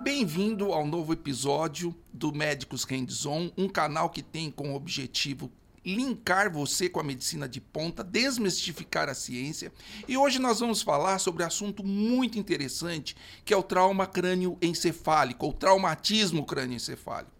Bem-vindo ao novo episódio do Médicos Hands-On, um canal que tem como objetivo linkar você com a medicina de ponta, desmistificar a ciência. E hoje nós vamos falar sobre um assunto muito interessante, que é o trauma crânioencefálico, ou traumatismo crânioencefálico.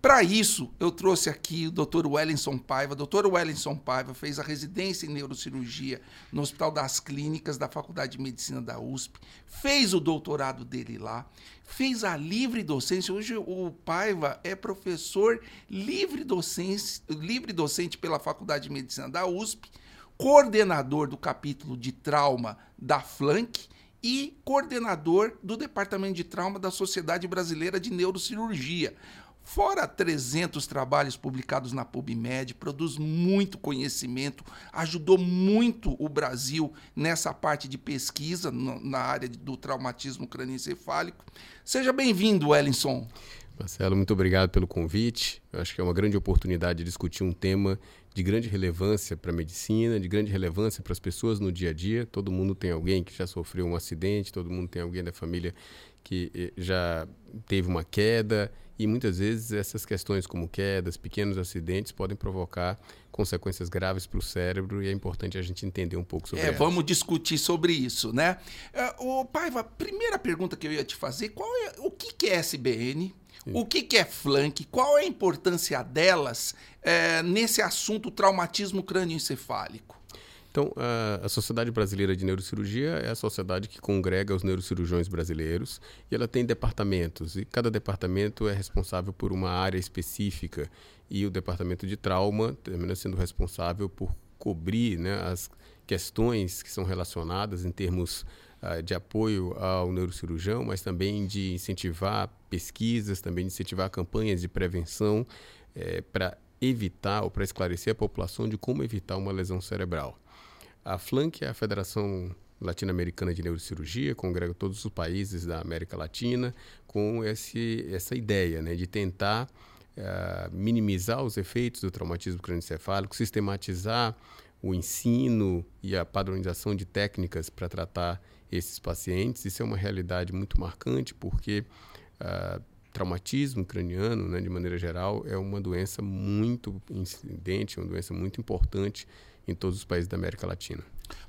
Para isso, eu trouxe aqui o Dr. Wellington Paiva. Dr. Wellington Paiva fez a residência em neurocirurgia no Hospital das Clínicas da Faculdade de Medicina da USP, fez o doutorado dele lá, fez a livre docência. Hoje o Paiva é professor livre docente, livre docente pela Faculdade de Medicina da USP, coordenador do capítulo de trauma da Flank e coordenador do Departamento de Trauma da Sociedade Brasileira de Neurocirurgia. Fora 300 trabalhos publicados na PubMed, produz muito conhecimento, ajudou muito o Brasil nessa parte de pesquisa na área do traumatismo crânioencefálico. Seja bem-vindo, Ellinson. Marcelo, muito obrigado pelo convite. Eu acho que é uma grande oportunidade de discutir um tema de grande relevância para a medicina, de grande relevância para as pessoas no dia a dia. Todo mundo tem alguém que já sofreu um acidente, todo mundo tem alguém da família que eh, já teve uma queda e muitas vezes essas questões como quedas, pequenos acidentes podem provocar consequências graves para o cérebro e é importante a gente entender um pouco sobre é, elas. Vamos discutir sobre isso, né? Uh, Paiva, primeira pergunta que eu ia te fazer, qual é, o que, que é SBN? Sim. O que, que é flank? Qual é a importância delas é, nesse assunto traumatismo crânioencefálico? Então, a, Sociedade Brasileira de Neurocirurgia é a sociedade que congrega os neurocirurgiões brasileiros e ela tem departamentos e cada departamento é responsável por uma área específica e o departamento de trauma termina sendo responsável por cobrir né, as questões que são relacionadas em termos uh, de apoio ao neurocirurgião, mas também de incentivar pesquisas, também de incentivar campanhas de prevenção eh, para evitar ou para esclarecer a população de como evitar uma lesão cerebral. A FLANC é a Federação Latino-Americana de Neurocirurgia, congrega todos os países da América Latina com esse, essa ideia né, de tentar uh, minimizar os efeitos do traumatismo crânioencefálico, sistematizar o ensino e a padronização de técnicas para tratar esses pacientes. Isso é uma realidade muito marcante, porque uh, traumatismo craniano, né, de maneira geral, é uma doença muito incidente, uma doença muito importante em todos os países da América Latina.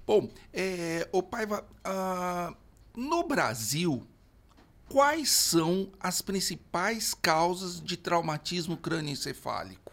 Bom, é, o Paiva, uh, no Brasil, quais são as principais causas de traumatismo crânioencefálico?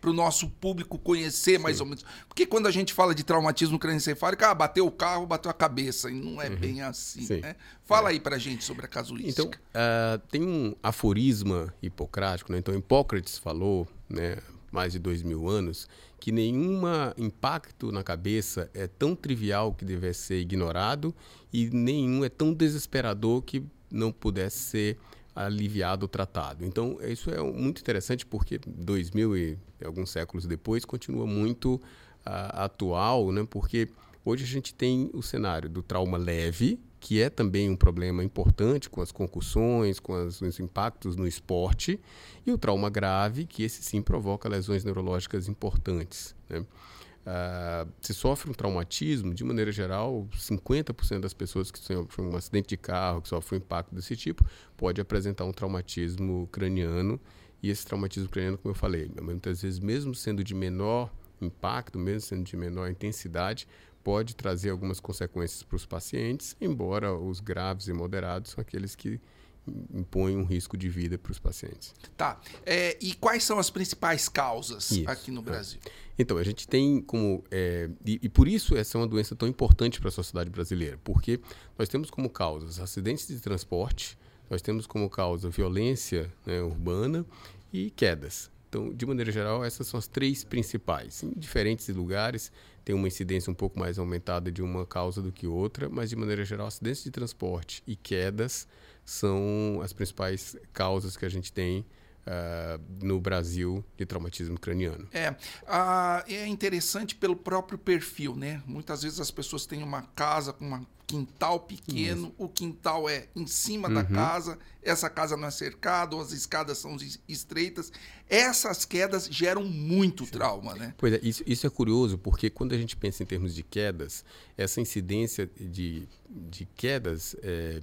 Para o nosso público conhecer mais Sim. ou menos. Porque quando a gente fala de traumatismo crânioencefálico, ah, bateu o carro, bateu a cabeça. E não é uhum. bem assim. Né? Fala é. aí para gente sobre a casuística. Então, uh, tem um aforisma hipocrático. Né? Então, Hipócrates falou, né, mais de dois mil anos, que nenhum impacto na cabeça é tão trivial que devesse ser ignorado e nenhum é tão desesperador que não pudesse ser aliviado ou tratado. Então, isso é muito interessante porque dois mil e alguns séculos depois continua muito uh, atual, né? porque hoje a gente tem o cenário do trauma leve, que é também um problema importante com as concussões, com as, os impactos no esporte, e o trauma grave, que esse sim provoca lesões neurológicas importantes. Né? Uh, se sofre um traumatismo, de maneira geral, 50% das pessoas que sofrem um acidente de carro, que sofrem um impacto desse tipo, pode apresentar um traumatismo craniano. E esse traumatismo craniano, como eu falei, muitas vezes, mesmo sendo de menor impacto, mesmo sendo de menor intensidade, pode trazer algumas consequências para os pacientes, embora os graves e moderados são aqueles que impõem um risco de vida para os pacientes. Tá. É, e quais são as principais causas isso, aqui no Brasil? É. Então, a gente tem como. É, e, e, por isso essa é uma doença tão importante para a sociedade brasileira, porque nós temos como causas acidentes de transporte, nós temos como causa violência né, urbana e quedas. Então, de maneira geral, essas são as três principais. Em diferentes lugares, tem uma incidência um pouco mais aumentada de uma causa do que outra, mas de maneira geral, acidentes de transporte e quedas são as principais causas que a gente tem uh, no Brasil de traumatismo craniano. É, uh, é interessante pelo próprio perfil, né? Muitas vezes as pessoas têm uma casa com um quintal pequeno, Isso. o quintal é em cima uhum. da casa, essa casa não é cercada, as escadas são estreitas. Essas quedas geram muito Sim. trauma, né? Pois é, isso, isso é curioso, porque quando a gente pensa em termos de quedas, essa incidência de, de quedas. É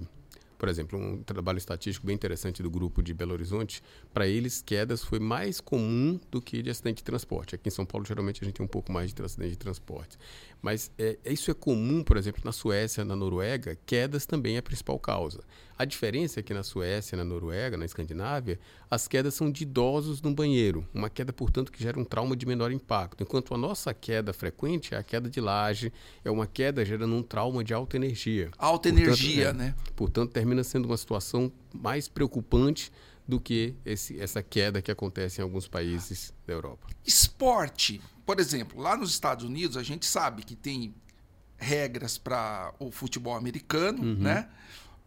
por exemplo, um trabalho estatístico bem interessante do grupo de Belo Horizonte, para eles quedas foi mais comum do que de acidente de transporte. Aqui em São Paulo, geralmente, a gente tem um pouco mais de acidente de transporte. Mas é, isso é comum, por exemplo, na Suécia, na Noruega, quedas também é a principal causa. A diferença é que na Suécia, na Noruega, na Escandinávia, as quedas são de idosos no banheiro. Uma queda, portanto, que gera um trauma de menor impacto. Enquanto a nossa queda frequente é a queda de laje, é uma queda gerando um trauma de alta energia. Alta portanto, energia, é, né? Portanto, termina sendo uma situação mais preocupante do que esse, essa queda que acontece em alguns países da Europa. Esporte, por exemplo, lá nos Estados Unidos a gente sabe que tem regras para o futebol americano, uhum. né?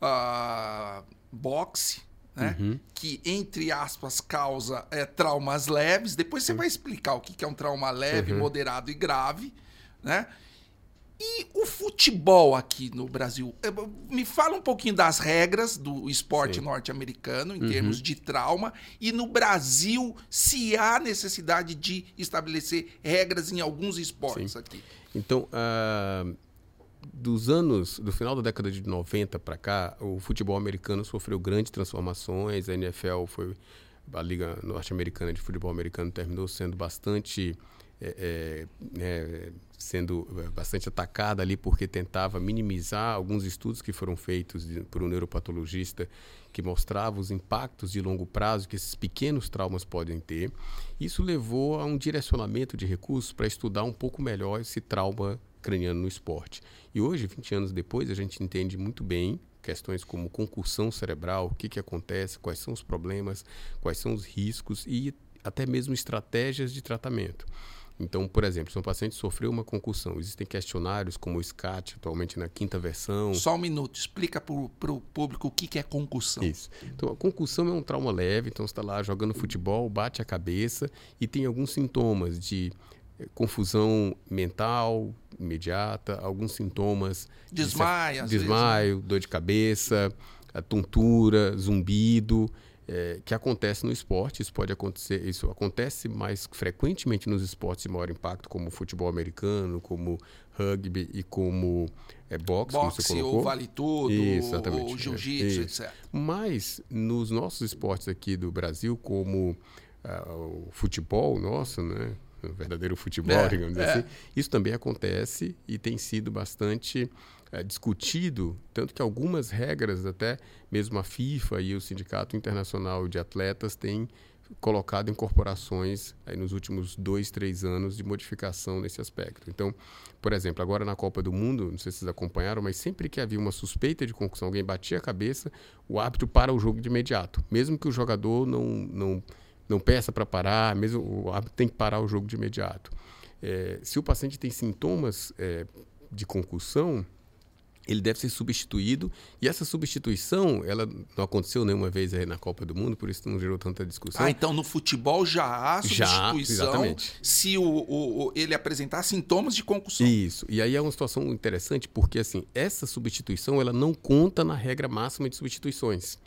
uh, boxe, né? Uhum. Que, entre aspas, causa é, traumas leves. Depois você vai explicar o que é um trauma leve, uhum. moderado e grave, né? E o futebol aqui no Brasil? É, me fala um pouquinho das regras do esporte norte-americano em uhum. termos de trauma. E no Brasil, se há necessidade de estabelecer regras em alguns esportes Sim. aqui. Então, uh dos anos, do final da década de 90 para cá, o futebol americano sofreu grandes transformações. A NFL foi a liga norte-americana de futebol americano terminou sendo bastante é, é, né, sendo bastante atacada ali porque tentava minimizar alguns estudos que foram feitos de, por um neuropatologista que mostrava os impactos de longo prazo que esses pequenos traumas podem ter. Isso levou a um direcionamento de recursos para estudar um pouco melhor esse trauma craniano no esporte. E hoje, 20 anos depois, a gente entende muito bem questões como concussão cerebral, o que, que acontece, quais são os problemas, quais são os riscos e até mesmo estratégias de tratamento. Então, por exemplo, se um paciente sofreu uma concussão, existem questionários como o SCAT, atualmente na quinta versão. Só um minuto, explica para o público o que, que é concussão. Isso. Então, a concussão é um trauma leve, então você está lá jogando futebol, bate a cabeça e tem alguns sintomas de confusão mental imediata, alguns sintomas desmaio, de desmaio, vezes, né? dor de cabeça, tontura, zumbido, é, que acontece no esporte. Isso pode acontecer, isso acontece mais frequentemente nos esportes de maior impacto, como futebol americano, como rugby e como é, boxe, boxe como você colocou. ou vale tudo, ou jiu-jitsu, etc. Mas nos nossos esportes aqui do Brasil, como uh, o futebol nosso, né? o verdadeiro futebol, é, digamos é. assim. Isso também acontece e tem sido bastante é, discutido, tanto que algumas regras, até mesmo a FIFA e o Sindicato Internacional de Atletas têm colocado incorporações aí nos últimos dois, três anos de modificação nesse aspecto. Então, por exemplo, agora na Copa do Mundo, não sei se vocês acompanharam, mas sempre que havia uma suspeita de concussão, alguém batia a cabeça, o árbitro para o jogo de imediato, mesmo que o jogador não, não não peça para parar, mesmo o árbitro tem que parar o jogo de imediato. É, se o paciente tem sintomas é, de concussão, ele deve ser substituído. E essa substituição ela não aconteceu nenhuma vez aí na Copa do Mundo por isso não gerou tanta discussão. Ah então no futebol já há substituição já, exatamente. se o, o, o, ele apresentar sintomas de concussão. Isso. E aí é uma situação interessante porque assim essa substituição ela não conta na regra máxima de substituições.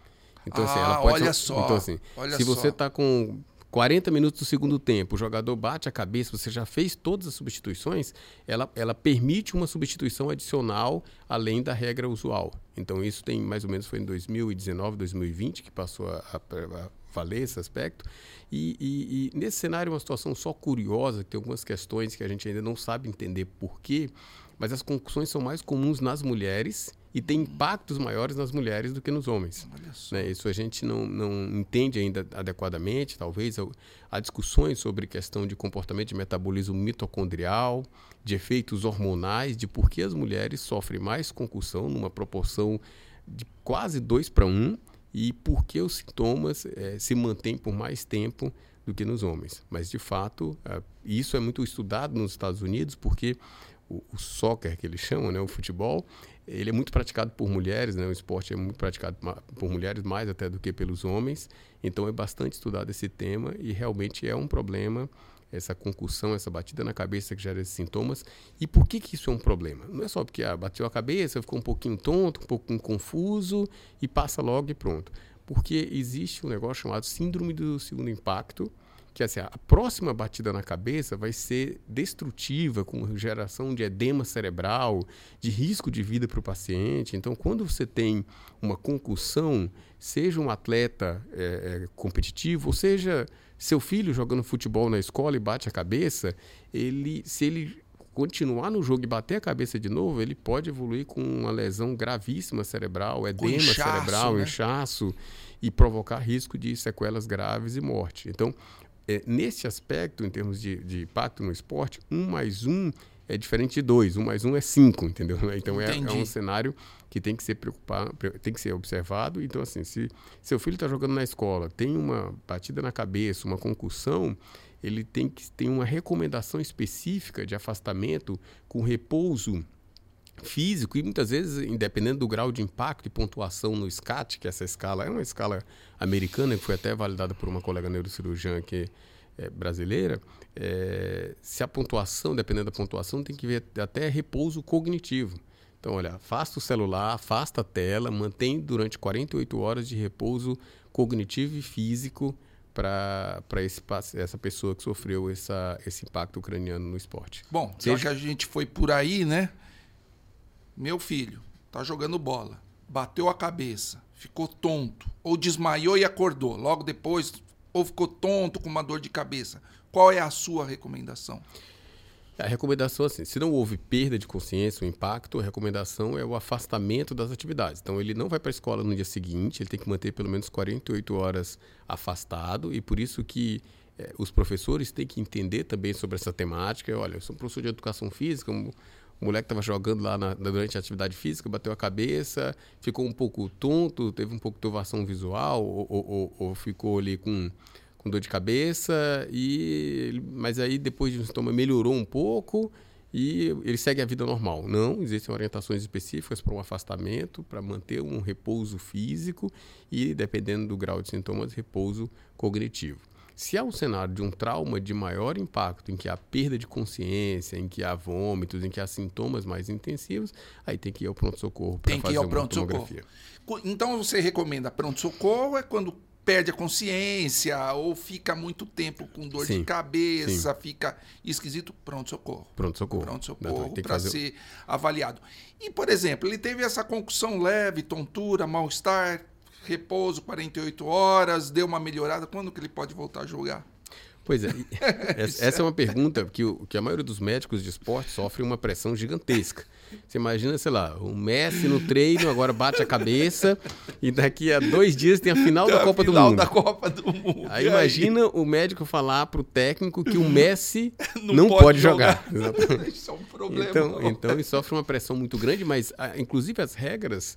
Então, ah, assim, ela ah, pode olha só. Então, assim, olha se você está com 40 minutos do segundo tempo, o jogador bate a cabeça, você já fez todas as substituições, ela, ela permite uma substituição adicional além da regra usual. Então, isso tem mais ou menos foi em 2019, 2020 que passou a, a, a valer esse aspecto. E, e, e, nesse cenário, uma situação só curiosa, que tem algumas questões que a gente ainda não sabe entender por quê, mas as concussões são mais comuns nas mulheres e tem impactos maiores nas mulheres do que nos homens. Né? Isso a gente não, não entende ainda adequadamente, talvez. Há discussões sobre questão de comportamento de metabolismo mitocondrial, de efeitos hormonais, de por que as mulheres sofrem mais concussão, numa proporção de quase 2 para 1, e por que os sintomas é, se mantêm por mais tempo do que nos homens. Mas, de fato, é, isso é muito estudado nos Estados Unidos, porque o, o soccer que eles chamam, né, o futebol, ele é muito praticado por mulheres, né? O esporte é muito praticado por mulheres mais até do que pelos homens. Então é bastante estudado esse tema e realmente é um problema essa concussão, essa batida na cabeça que gera esses sintomas. E por que, que isso é um problema? Não é só porque ah, bateu a cabeça, ficou um pouquinho tonto, um pouquinho confuso e passa logo e pronto. Porque existe um negócio chamado síndrome do segundo impacto, que assim, a próxima batida na cabeça vai ser destrutiva, com geração de edema cerebral, de risco de vida para o paciente. Então, quando você tem uma concussão, seja um atleta é, competitivo, ou seja, seu filho jogando futebol na escola e bate a cabeça, ele, se ele continuar no jogo e bater a cabeça de novo, ele pode evoluir com uma lesão gravíssima cerebral, edema inchaço, cerebral, né? inchaço e provocar risco de sequelas graves e morte. Então, é, nesse aspecto, em termos de, de impacto no esporte, um mais um é diferente de dois, um mais um é cinco, entendeu? Então é, é, um cenário que tem que ser preocupado, tem que ser observado. Então, assim, se seu filho está jogando na escola, tem uma batida na cabeça, uma concussão, ele tem que ter uma recomendação específica de afastamento com repouso físico e muitas vezes, independente do grau de impacto e pontuação no SCAT, que essa escala é uma escala americana, que foi até validada por uma colega neurocirurgiã que é brasileira, é, se a pontuação, dependendo da pontuação, tem que ver até repouso cognitivo. Então, olha, afasta o celular, afasta a tela, mantém durante 48 horas de repouso cognitivo e físico para essa pessoa que sofreu essa, esse impacto ucraniano no esporte. Bom, Seja... já que a gente foi por aí, né? Meu filho tá jogando bola, bateu a cabeça, ficou tonto, ou desmaiou e acordou. Logo depois, ou ficou tonto com uma dor de cabeça. Qual é a sua recomendação? A recomendação, assim, se não houve perda de consciência, o impacto, a recomendação é o afastamento das atividades. Então, ele não vai para a escola no dia seguinte, ele tem que manter pelo menos 48 horas afastado, e por isso que é, os professores têm que entender também sobre essa temática. Olha, eu sou um professor de educação física, um, o moleque estava jogando lá na, durante a atividade física, bateu a cabeça, ficou um pouco tonto, teve um pouco de turvação visual, ou, ou, ou ficou ali com, com dor de cabeça, e mas aí depois de um sintoma melhorou um pouco e ele segue a vida normal. Não, existem orientações específicas para um afastamento, para manter um repouso físico e, dependendo do grau de sintomas, repouso cognitivo. Se há um cenário de um trauma de maior impacto, em que há perda de consciência, em que há vômitos, em que há sintomas mais intensivos, aí tem que ir ao pronto-socorro para fazer uma pronto tomografia. Então você recomenda pronto-socorro é quando perde a consciência ou fica muito tempo com dor sim, de cabeça, sim. fica esquisito, pronto-socorro. Pronto-socorro. Pronto-socorro para fazer... ser avaliado. E, por exemplo, ele teve essa concussão leve, tontura, mal-estar, repouso 48 horas, deu uma melhorada, quando que ele pode voltar a jogar? Pois é, essa é uma pergunta que, o, que a maioria dos médicos de esporte sofre uma pressão gigantesca. Você imagina, sei lá, o Messi no treino, agora bate a cabeça e daqui a dois dias tem a final da Copa final do Mundo. da Copa do Mundo. Aí imagina o médico falar para o técnico que o Messi não, não pode, pode, jogar. jogar. Isso é um problema. Então, então ele sofre uma pressão muito grande, mas ah, inclusive as regras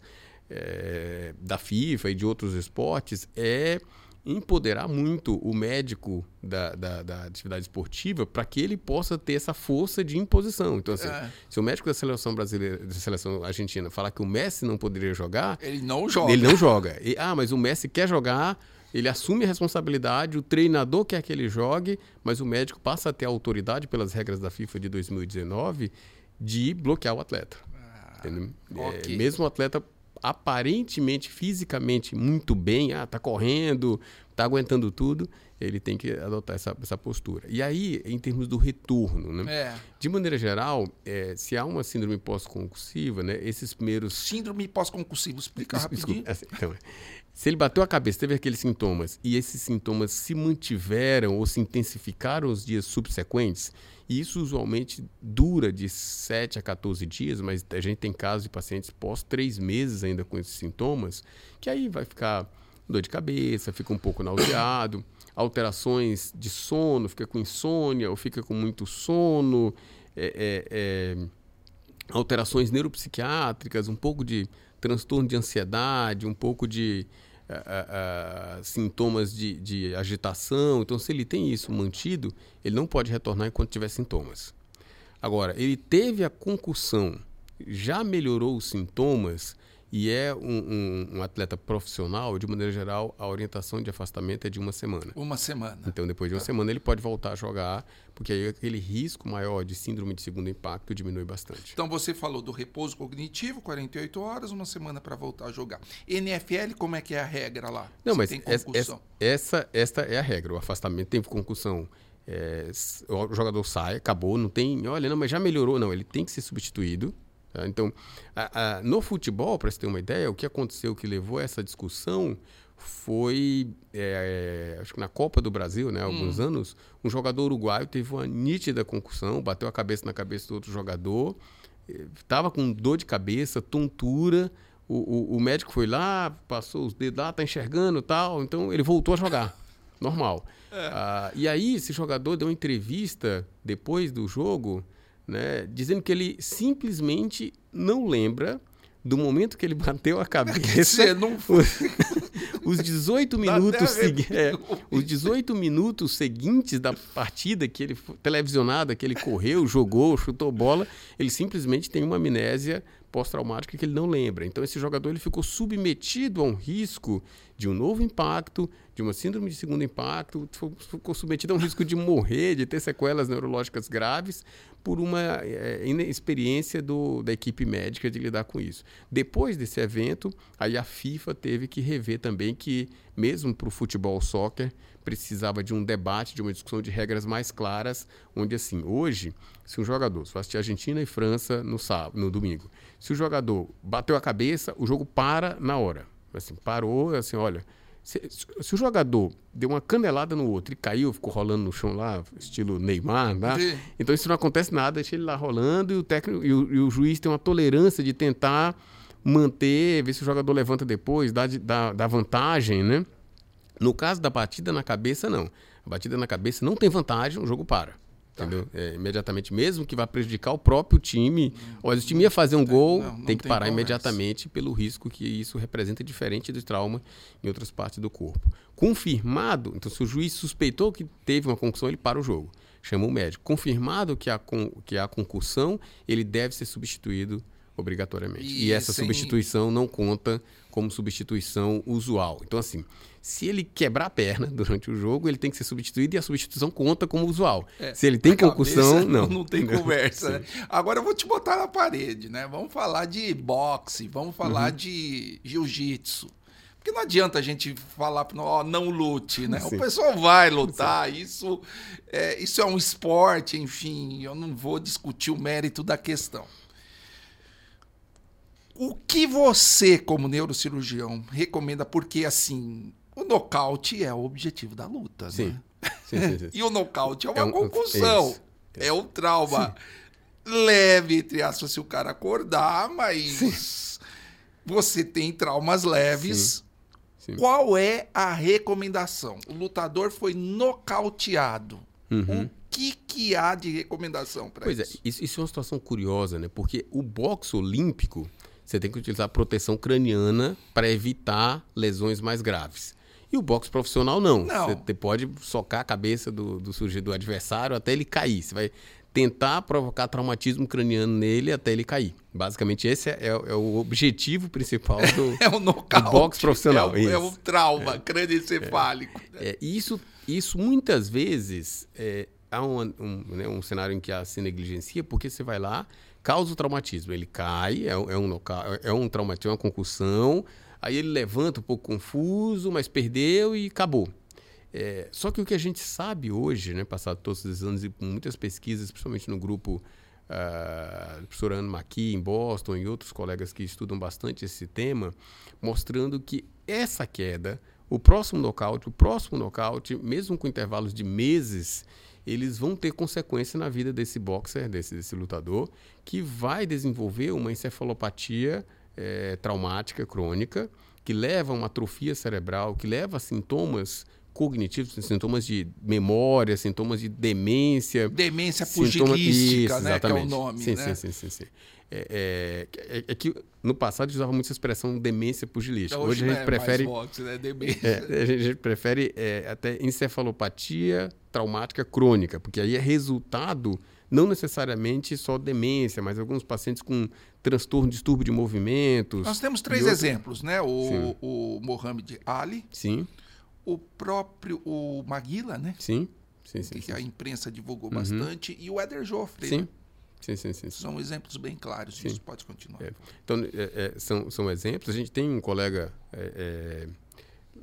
é, da FIFA e de outros esportes é empoderar muito o médico da, da, da atividade esportiva para que ele possa ter essa força de imposição. Então, assim, é. se o médico da seleção brasileira, da seleção argentina, falar que o Messi não poderia jogar, ele não joga. Ele não joga. E, ah, mas o Messi quer jogar, ele assume a responsabilidade, o treinador quer que ele jogue, mas o médico passa a ter a autoridade pelas regras da FIFA de 2019 de bloquear o atleta. Ah, okay. é, mesmo o atleta aparentemente fisicamente muito bem, ah, tá correndo, tá aguentando tudo, ele tem que adotar essa, essa postura. E aí, em termos do retorno, né? É. De maneira geral, é, se há uma síndrome pós-concussiva, né? Esses primeiros... Síndrome pós-concussiva, explica rapidinho. Assim, então, se ele bateu a cabeça, teve aqueles sintomas, e esses sintomas se mantiveram ou se intensificaram os dias subsequentes, e isso usualmente dura de 7 a 14 dias, mas a gente tem casos de pacientes pós três meses ainda com esses sintomas, que aí vai ficar dor de cabeça, fica um pouco nauseado, alterações de sono, fica com insônia ou fica com muito sono, é, é, é, alterações neuropsiquiátricas, um pouco de transtorno de ansiedade, um pouco de uh, uh, sintomas de, de agitação. Então, se ele tem isso mantido, ele não pode retornar enquanto tiver sintomas. Agora, ele teve a concussão, já melhorou os sintomas e é um, um, um, atleta profissional, de maneira geral, a orientação de afastamento é de uma semana. Uma semana. Então, depois de uma semana, ele pode voltar a jogar, porque aí aquele risco maior de síndrome de segundo impacto diminui bastante. Então, você falou do repouso cognitivo, 48 horas, uma semana para voltar a jogar. NFL, como é que é a regra lá? Não, Você mas essa, essa, essa é a regra. O afastamento tem concussão. É, o jogador sai, acabou, não tem. Olha, não, mas já melhorou. Não, ele tem que ser substituído Tá? Então, a, a, no futebol, para você ter uma ideia, o que aconteceu que levou a essa discussão foi, é, é, acho que na Copa do Brasil, né, há alguns hum. anos, um jogador uruguaio teve uma nítida concussão, bateu a cabeça na cabeça do outro jogador, estava com dor de cabeça, tontura, o, o, o, médico foi lá, passou os dedos lá, tá enxergando tal, então ele voltou a jogar, normal. É. Ah, e aí esse jogador deu uma entrevista depois do jogo, né, dizendo que ele simplesmente não lembra do momento que ele bateu a cabeça. não foi. Os 18 minutos seguintes, é, os 18 minutos seguintes da partida que ele televisionada, que ele correu, jogou, chutou bola, ele simplesmente tem uma amnésia pós-traumática que ele não lembra. Então esse jogador ele ficou submetido a um risco de um novo impacto, de uma síndrome de segundo impacto, ficou submetido a um risco de morrer, de ter sequelas neurológicas graves por uma é, inexperiência do, da equipe médica de lidar com isso. Depois desse evento, aí a FIFA teve que rever também que, mesmo para o futebol soccer, precisava de um debate, de uma discussão de regras mais claras, onde assim, hoje, se um jogador, se assistir Argentina e França no sábado, no domingo, se o jogador bateu a cabeça, o jogo para na hora. Assim, parou, assim, olha, se, se, o jogador deu uma canelada no outro e caiu, ficou rolando no chão lá, estilo Neymar, tá? então isso não acontece nada, deixa ele lá rolando e o técnico e o, e o, juiz tem uma tolerância de tentar manter, ver se o jogador levanta depois, dá, dá, dá vantagem, né? No caso da batida na cabeça, não. A batida na cabeça não tem vantagem, o jogo para. Tá. Entendeu? É, imediatamente, mesmo que vá prejudicar o próprio time. Se o time ia fazer um gol, não, não tem que tem parar conversa. imediatamente pelo risco que isso representa diferente do trauma em outras partes do corpo. Confirmado, então se o juiz suspeitou que teve uma concussão, ele para o jogo. Chama o médico. Confirmado que há, que há concussão, ele deve ser substituído obrigatoriamente. E, e essa sem... substituição não conta como substituição usual. Então, assim, se ele quebrar a perna durante o jogo, ele tem que ser substituído e a substituição conta como usual. É, se ele tem concussão, não. Não tem conversa. né? Agora eu vou te botar na parede, né? Vamos falar de boxe, vamos falar uhum. de jiu-jitsu. Porque não adianta a gente falar, ó, não lute, né? Sim. O pessoal vai lutar, isso é, isso é um esporte, enfim, eu não vou discutir o mérito da questão. O que você, como neurocirurgião, recomenda? Porque, assim, o nocaute é o objetivo da luta, sim. né? Sim, sim, sim. e o nocaute é uma é um, concussão. É, é um trauma leve, entre aspas, se o cara acordar, mas você tem traumas leves. Qual é a recomendação? O lutador foi nocauteado. Uhum. O que, que há de recomendação para isso? Pois é, isso, isso é uma situação curiosa, né? Porque o boxe olímpico, você tem que utilizar proteção craniana para evitar lesões mais graves. E o boxe profissional não. não. Você pode socar a cabeça do, do, adversário até ele cair. Você vai tentar provocar traumatismo craniano nele até ele cair. Basicamente, esse é, é, é o objetivo principal do, é o nocaute, do boxe profissional. É o, é o trauma é, crânioencefálico. É, é, isso, isso muitas vezes é, há um, um, né, um cenário em que há se negligencia, porque você vai lá, causa o traumatismo. Ele cai, é, é um, é um traumatismo, uma concussão, Aí ele levanta um pouco confuso, mas perdeu e acabou. É, só que o que a gente sabe hoje, né, passado todos esses anos e muitas pesquisas, principalmente no grupo uh, do professor Anne McKee em Boston e outros colegas que estudam bastante esse tema, mostrando que essa queda, o próximo nocaute, o próximo nocaute, mesmo com intervalos de meses, eles vão ter consequência na vida desse boxer, desse, desse lutador, que vai desenvolver uma encefalopatia é, traumática crônica, que leva a uma atrofia cerebral, que leva a sintomas cognitivos, sintomas de memória, sintomas de demência. Demência pugilística, né? Que é o nome. Sim, né? sim, sim, sim, sim. É, é, é, que no passado usava muito essa expressão demência pugilística. Hoje, Hoje a gente é prefere. Né? demência. É, a gente prefere é, até encefalopatia traumática crônica, porque aí é resultado não necessariamente só demência, mas alguns pacientes com transtorno, distúrbio de movimentos. Nós temos três outros... exemplos, né? O, o Mohamed Ali. Sim. O próprio o Maguila, né? Sim. Sim, sim, que sim, a imprensa divulgou uhum. bastante, e o Éder Joffre. Sim. Né? Sim, sim, sim, São exemplos bem claros sim. disso. Pode continuar. É. Então, é, é, são, são exemplos. A gente tem um colega é, é,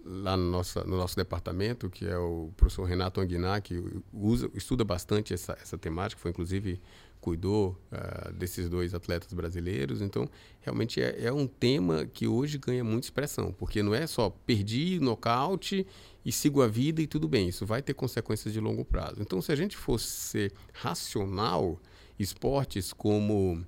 lá no nosso, no nosso departamento, que é o professor Renato Anguiná, que usa, estuda bastante essa, essa temática, foi inclusive cuidou uh, desses dois atletas brasileiros. Então, realmente é, é, um tema que hoje ganha muita expressão, porque não é só perdi, nocaute e sigo a vida e tudo bem. Isso vai ter consequências de longo prazo. Então, se a gente fosse ser racional, esportes como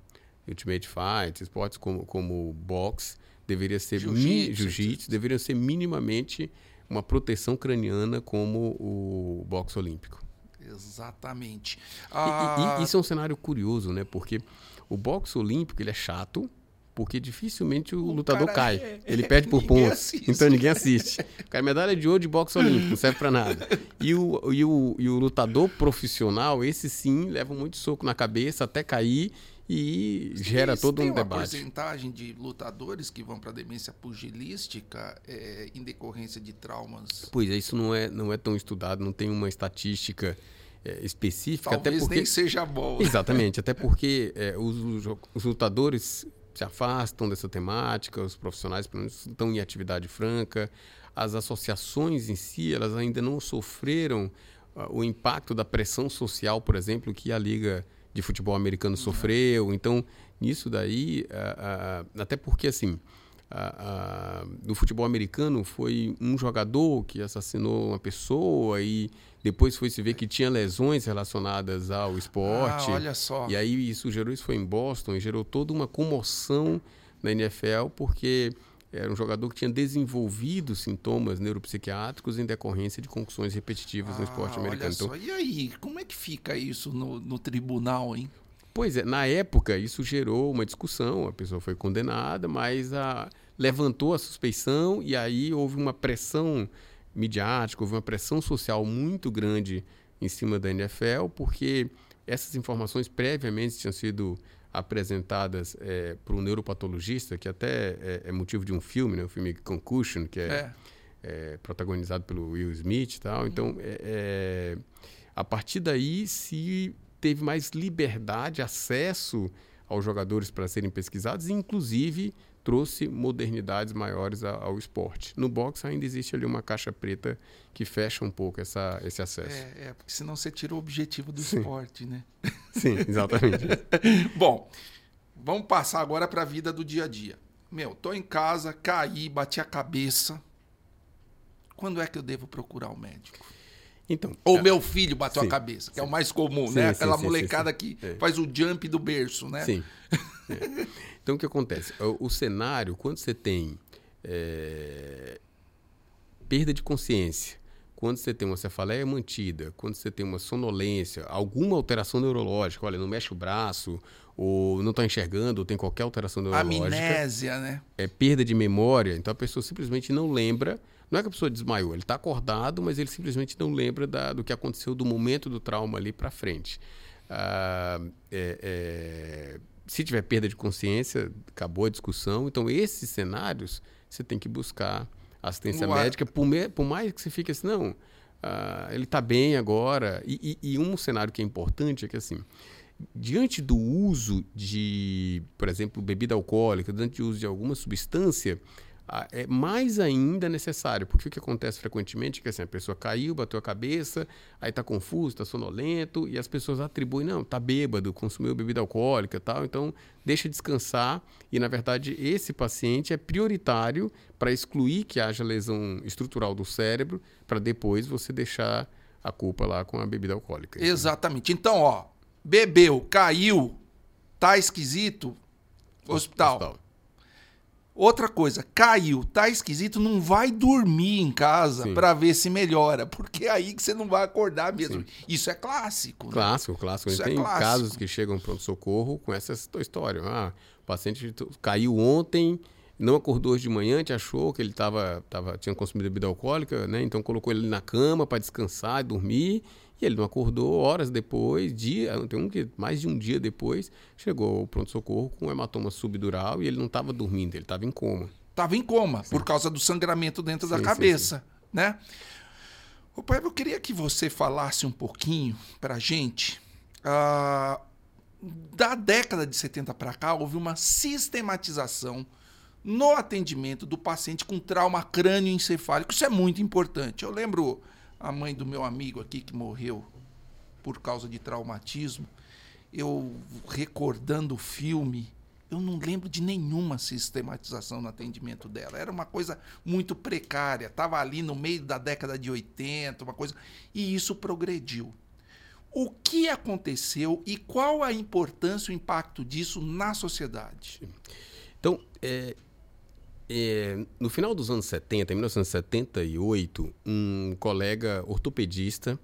Ultimate Fight, esportes como, como boxe, deveria ser jiu-jitsu, jiu deveriam ser minimamente uma proteção craniana como o boxe olímpico. Exatamente. Ah... E, e, isso é um cenário curioso, né? Porque o boxe olímpico ele é chato, porque dificilmente o, o lutador cai. É... Ele perde por pontos. Assiste. Então ninguém assiste. Cai medalha de ouro de boxe olímpico, não serve para nada. E o, e, o, e o lutador profissional, esse sim, leva muito soco na cabeça até cair e gera todo um debate. Tem uma porcentagem de lutadores que vão para demência pugilística é, em decorrência de traumas? Pois é, isso não é, não é tão estudado, não tem uma estatística é, específica. Talvez até porque... nem seja bom. Exatamente, até porque é, os, os, lutadores se afastam dessa temática, os profissionais pelo menos estão em atividade franca, as associações em si elas ainda não sofreram uh, o impacto da pressão social, por exemplo, que a Liga de Futebol Americano uhum. sofreu. Então, nisso daí, até porque assim a, no futebol americano foi um jogador que assassinou uma pessoa e depois foi se ver que tinha lesões relacionadas ao esporte. Ah, olha só. E aí isso gerou, isso foi em Boston, e gerou toda uma comoção na NFL, porque era um jogador que tinha desenvolvido sintomas neuropsiquiátricos em decorrência de concussões repetitivas ah, no esporte americano. Olha só. Então, e aí, como é que fica isso no, no tribunal, hein? Pois é, na época isso gerou uma discussão, a pessoa foi condenada, mas a, levantou a suspeição e aí houve uma pressão midiática, houve uma pressão social muito grande em cima da NFL, porque essas informações previamente tinham sido apresentadas é, para um neuropatologista, que até é, é, motivo de um filme, né, o filme Concussion, que é, é. é protagonizado pelo Will Smith e tal. Então, é, é, a partir daí se teve mais liberdade, acesso aos jogadores para serem pesquisados, inclusive trouxe modernidades maiores ao esporte. No boxe ainda existe ali uma caixa preta que fecha um pouco essa, esse acesso. É, é porque senão você tira o objetivo do Sim. esporte, né? Sim, exatamente. Bom, vamos passar agora para a vida do dia a dia. Meu, tô em casa, caí, bati a cabeça. Quando é que eu devo procurar o um médico? Então, Ou é, meu filho bateu sim, a cabeça, que sim. é o mais comum, sim, né? Aquela molecada que é. faz o jump do berço, né? Sim. É. Então, o que acontece? O, o cenário, quando você tem é, perda de consciência, quando você tem uma cefaleia mantida, quando você tem uma sonolência, alguma alteração neurológica, olha, não mexe o braço, ou não está enxergando, ou tem qualquer alteração neurológica. Amnésia, né? É perda de memória, então a pessoa simplesmente não lembra não é que a pessoa desmaiou, ele está acordado, mas ele simplesmente não lembra da, do que aconteceu do momento do trauma ali para frente. Ah, é, é, se tiver perda de consciência, acabou a discussão. Então, esses cenários, você tem que buscar assistência médica, por, me, por, mais que você fique assim, não, ah, ele está bem agora. E, e, e um cenário que é importante é que, assim, diante do uso de, por exemplo, bebida alcoólica, diante do uso de alguma substância, é mais ainda necessário, porque o que acontece frequentemente é que assim, a pessoa caiu, bateu a cabeça, aí está confuso, está sonolento, e as pessoas atribuem, não, está bêbado, consumiu bebida alcoólica tal, então deixa descansar, e na verdade esse paciente é prioritário para excluir que haja lesão estrutural do cérebro, para depois você deixar a culpa lá com a bebida alcoólica. Exatamente. Então, ó, bebeu, caiu, tá esquisito, hospital. hospital. Outra coisa, caiu, tá esquisito, não vai dormir em casa para ver se melhora, porque é aí que você não vai acordar mesmo. Sim. Isso é clássico. Né? Clássico, né? clássico. Isso tem é clássico. casos que chegam pronto-socorro com essa história. Ah, o paciente caiu ontem, não acordou hoje de manhã, te achou que ele tava, tava, tinha consumido bebida alcoólica, né? Então colocou ele na cama para descansar e dormir. E ele não acordou horas depois, dia, tem um que mais de um dia depois, chegou o pronto-socorro com um hematoma subdural e ele não estava dormindo, ele estava em coma. Estava em coma, sim. por causa do sangramento dentro sim, da cabeça, sim, né? Ô, pai, eu queria que você falasse um pouquinho pra gente. Uh, da década de 70 para cá, houve uma sistematização no atendimento do paciente com trauma crânioencefálico. Isso é muito importante. Eu lembro a mãe do meu amigo aqui que morreu por causa de traumatismo. Eu recordando o filme, eu não lembro de nenhuma sistematização no atendimento dela. Era uma coisa muito precária. Estava ali no meio da década de 80, uma coisa. E isso progrediu. O que aconteceu e qual a importância, o impacto disso na sociedade? Então, é, é, no final dos anos 70, em 1978, um colega ortopedista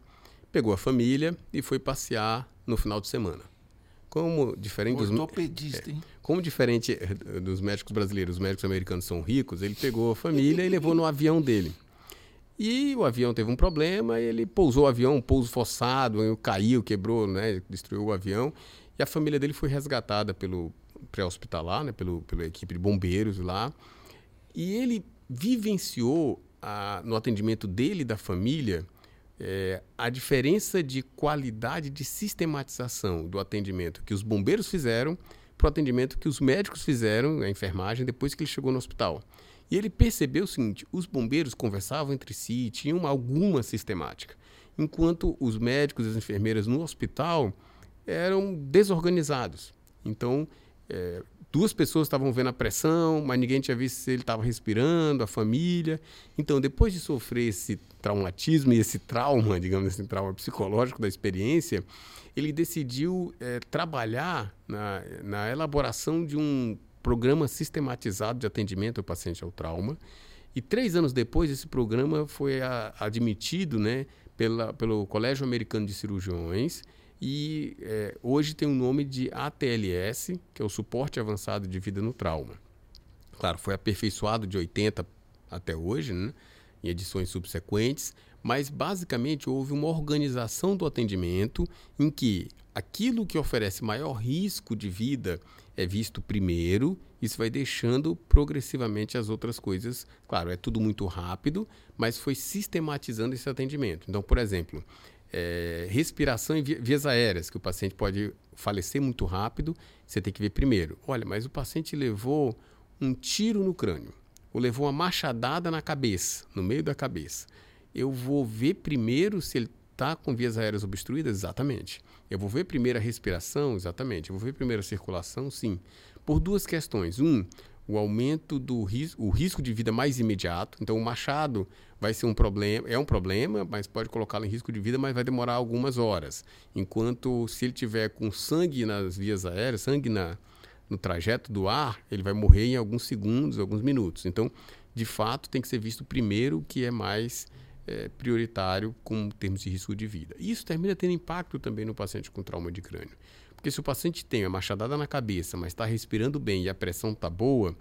pegou a família e foi passear no final de semana. Como diferente ortopedista, dos, é, como diferente eh, dos médicos brasileiros, os médicos americanos são ricos, ele pegou a família e levou no avião dele. E o avião teve um problema, ele pousou o avião, um pouso forçado, caiu, quebrou, né, destruiu o avião, e a família dele foi resgatada pelo pré-hospitalar, né, pelo, pela equipe de bombeiros lá. E ele vivenciou a, no atendimento dele da família é, a diferença de qualidade de sistematização do atendimento que os bombeiros fizeram para o atendimento que os médicos fizeram, a enfermagem, depois que ele chegou no hospital. E ele percebeu o seguinte: os bombeiros conversavam entre si, tinham alguma sistemática, enquanto os médicos e as enfermeiras no hospital eram desorganizados. Então, é, duas pessoas estavam vendo a pressão, mas ninguém tinha visto se ele estava respirando, a família. Então, depois de sofrer esse traumatismo e esse trauma, digamos assim, trauma psicológico da experiência, ele decidiu é, trabalhar na, na elaboração de um programa sistematizado de atendimento ao paciente ao trauma. E três anos depois, esse programa foi a, admitido né, pela, pelo Colégio Americano de Cirurgiões e é, hoje tem o nome de ATLS, que é o Suporte Avançado de Vida no Trauma. Claro, foi aperfeiçoado de 80 até hoje, né, em edições subsequentes, mas basicamente houve uma organização do atendimento em que aquilo que oferece maior risco de vida é visto primeiro, isso vai deixando progressivamente as outras coisas. Claro, é tudo muito rápido, mas foi sistematizando esse atendimento. Então, por exemplo, é, respiração em vias aéreas, que o paciente pode falecer muito rápido, você tem que ver primeiro. Olha, mas o paciente levou um tiro no crânio, ou levou uma machadada na cabeça, no meio da cabeça. Eu vou ver primeiro se ele está com vias aéreas obstruídas? Exatamente. Eu vou ver primeiro a respiração? Exatamente. Eu vou ver primeiro a circulação? Sim. Por duas questões. Um, o aumento do ris o risco de vida mais imediato. Então, o machado vai ser um problema, é um problema, mas pode colocá-lo em risco de vida, mas vai demorar algumas horas. Enquanto se ele tiver com sangue nas vias aéreas, sangue na, no trajeto do ar, ele vai morrer em alguns segundos, alguns minutos. Então, de fato, tem que ser visto primeiro o que é mais é, prioritário com termos de risco de vida. Isso termina tendo impacto também no paciente com trauma de crânio. Porque se o paciente tem a machadada na cabeça, mas está respirando bem e a pressão está boa,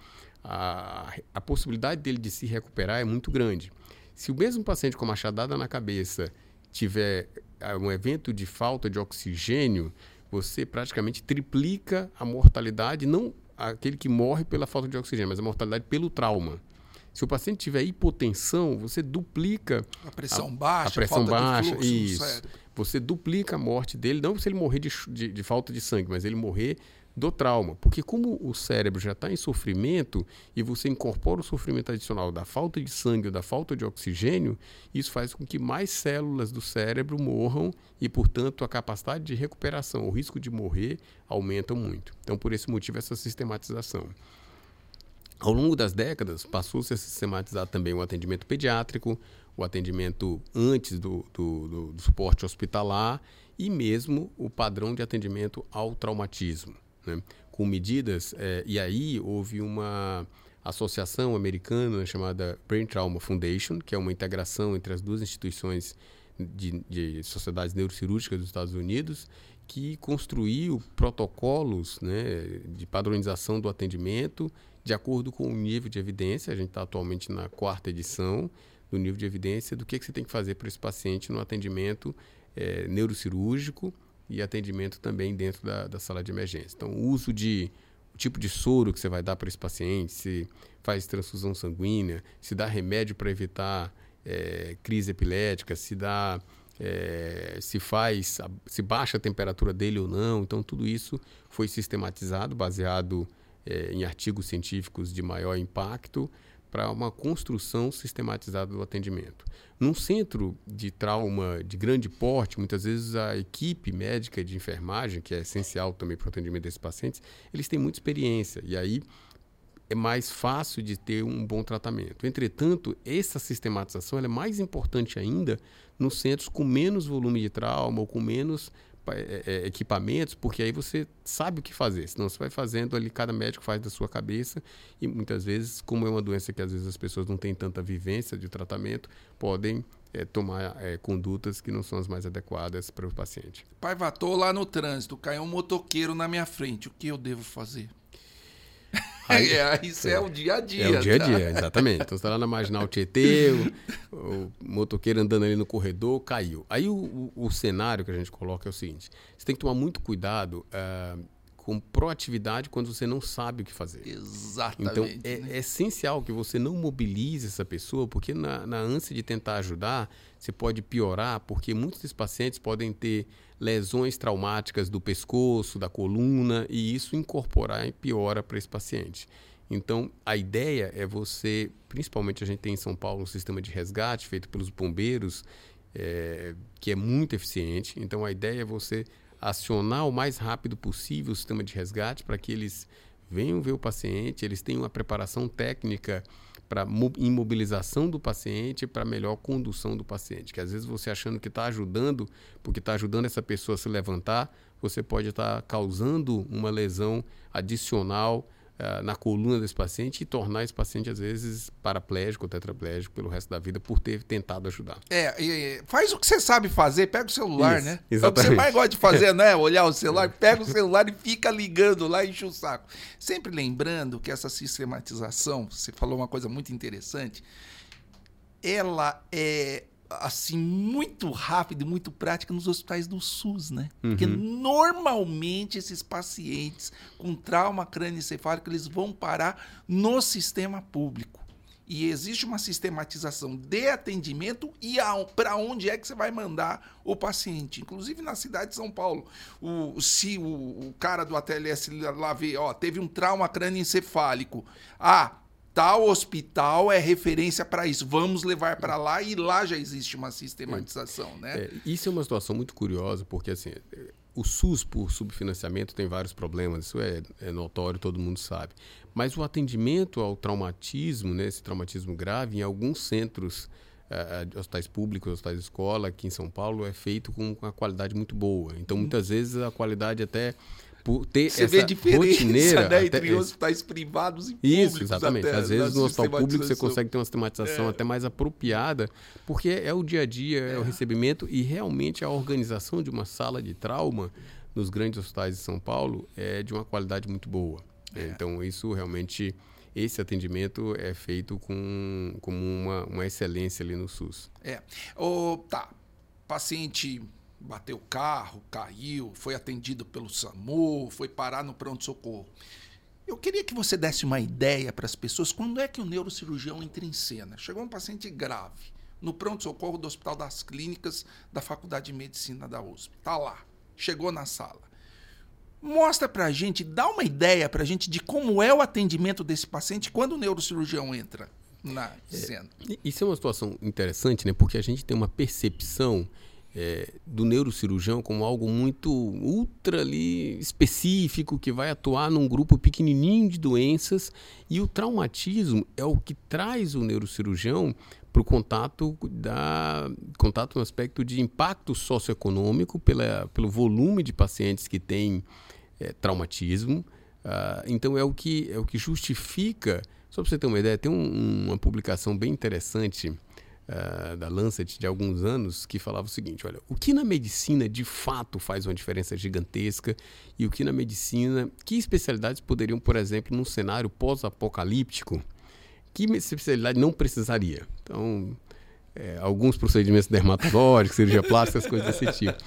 a, a possibilidade dele de se recuperar é muito grande. Se o mesmo paciente com machadada na cabeça tiver é, um evento de falta de oxigênio, você praticamente triplica a mortalidade, não aquele que morre pela falta de oxigênio, mas a mortalidade pelo trauma. Se o paciente tiver hipotensão, você duplica a pressão a, baixa, a pressão baixa, isso. Você duplica a morte dele, não se ele morrer de, de, de falta de sangue, mas ele morrer do trauma. Porque como o cérebro já está em sofrimento e você incorpora o sofrimento adicional da falta de sangue ou da falta de oxigênio, isso faz com que mais células do cérebro morram e, portanto, a capacidade de recuperação, o risco de morrer aumenta muito. Então, por esse motivo, essa sistematização. Ao longo das décadas, passou-se a sistematizar também o atendimento pediátrico, o atendimento antes do, do, do, do suporte hospitalar e mesmo o padrão de atendimento ao traumatismo, né? com medidas. É, e aí houve uma associação americana chamada Brain Trauma Foundation, que é uma integração entre as duas instituições de, de sociedades neurocirúrgicas dos Estados Unidos, que construiu protocolos né, de padronização do atendimento de acordo com o nível de evidência. A gente está atualmente na quarta edição do nível de evidência do que, que você tem que fazer para esse paciente no atendimento é, neurocirúrgico e atendimento também dentro da, da sala de emergência. Então, o uso de o tipo de soro que você vai dar para esse paciente, se faz transfusão sanguínea, se dá remédio para evitar é, crise epilética, se dá é, se faz, se baixa a temperatura dele ou não. Então, tudo isso foi sistematizado, baseado é, em artigos científicos de maior impacto, para uma construção sistematizada do atendimento. Num centro de trauma de grande porte, muitas vezes a equipe médica de enfermagem, que é essencial também para o atendimento desses pacientes, eles têm muita experiência. E aí é mais fácil de ter um bom tratamento. Entretanto, essa sistematização é mais importante ainda nos centros com menos volume de trauma ou com menos equipamentos, porque aí você sabe o que fazer. Senão você vai fazendo ali, cada médico faz da sua cabeça e muitas vezes, como é uma doença que às vezes as pessoas não têm tanta vivência de tratamento, podem é, tomar é, condutas que não são as mais adequadas para o paciente. Pai, vatou lá no trânsito, caiu um motoqueiro na minha frente, o que eu devo fazer? Aí, é, isso é, é, o dia a dia. É o dia a tá? dia, exatamente. Então você está lá na marginal Tietê, o, o, motoqueiro andando ali no corredor, caiu. Aí o, o, o, cenário que a gente coloca é o seguinte: você tem que tomar muito cuidado uh, com proatividade quando você não sabe o que fazer. Exatamente. Então é, né? é essencial que você não mobilize essa pessoa, porque na, na ânsia de tentar ajudar, você pode piorar, porque muitos desses pacientes podem ter lesões traumáticas do pescoço, da coluna, e isso incorporar e piora para esse paciente. Então, a ideia é você, principalmente a gente tem em São Paulo um sistema de resgate feito pelos bombeiros, é, que é muito eficiente. Então, a ideia é você acionar o mais rápido possível o sistema de resgate para que eles venham ver o paciente, eles tenham uma preparação técnica para imobilização do paciente, para melhor condução do paciente. Que às vezes você achando que está ajudando, porque está ajudando essa pessoa a se levantar, você pode estar tá causando uma lesão adicional uh, na coluna desse paciente e tornar esse paciente, às vezes, paraplégico ou tetraplégico pelo resto da vida por ter tentado ajudar. É, faz o que você sabe fazer, pega o celular, Isso, né? Exatamente. É o que você mais gosta de fazer, né? Olhar o celular, pega o celular e fica ligando lá, enche o saco. Sempre lembrando que essa sistematização, você falou uma coisa muito interessante, ela é assim muito rápida e muito prática nos hospitais do SUS, né? Uhum. Porque normalmente esses pacientes com trauma crânioencefálico eles vão parar no sistema público. E existe uma sistematização de atendimento e para onde é que você vai mandar o paciente. Inclusive na cidade de São Paulo. O, se o, o cara do ATLS lá vê, ó, teve um trauma crânioencefálico. Ah, tal hospital é referência para isso. Vamos levar para lá e lá já existe uma sistematização, é. né? É, isso é uma situação muito curiosa, porque assim, o SUS por subfinanciamento tem vários problemas, isso é, é notório, todo mundo sabe. Mas o atendimento ao traumatismo, né, esse traumatismo grave, em alguns centros uh, de hospitais públicos, hospitais de escola, aqui em São Paulo, é feito com uma qualidade muito boa. Então, uhum. muitas vezes a qualidade até por ter Você essa vê rotineira né, entre até, hospitais privados e públicos. Isso, exatamente. Até, Às vezes no hospital público você consegue ter uma sistematização é. até mais apropriada, porque é o dia a dia, é. é. o recebimento e realmente a organização de uma sala de trauma nos grandes hospitais de São Paulo é de uma qualidade muito boa. É. Então isso realmente esse atendimento é feito com, com uma, uma excelência ali no SUS. É. O, tá. Paciente bateu o carro, caiu, foi atendido pelo SAMU, foi parar no pronto-socorro. Eu queria que você desse uma ideia para as pessoas quando é que o neurocirurgião entra em cena. Chegou um paciente grave no pronto-socorro do Hospital das Clínicas da Faculdade de Medicina da USP. Tá lá, chegou na sala. Mostra para a gente, dá uma ideia para a gente de como é o atendimento desse paciente quando o neurocirurgião entra na cena. É, isso é uma situação interessante, né? Porque a gente tem uma percepção é, do neurocirurgião como algo muito ultra ali específico que vai atuar num grupo pequenininho de doenças. E o traumatismo é o que traz o neurocirurgião para o contato da contato no aspecto de impacto socioeconômico pela, pelo volume de pacientes que têm é, traumatismo. Uh, então é o que é o que justifica só para você ter uma ideia tem um, uma publicação bem interessante uh, da Lancet de alguns anos que falava o seguinte: olha, o que na medicina de fato faz uma diferença gigantesca e o que na medicina, que especialidades poderiam, por exemplo, num cenário pós-apocalíptico, que especialidade não precisaria? Então, é, alguns procedimentos dermatológicos, cirurgia plástica, essas coisas desse tipo.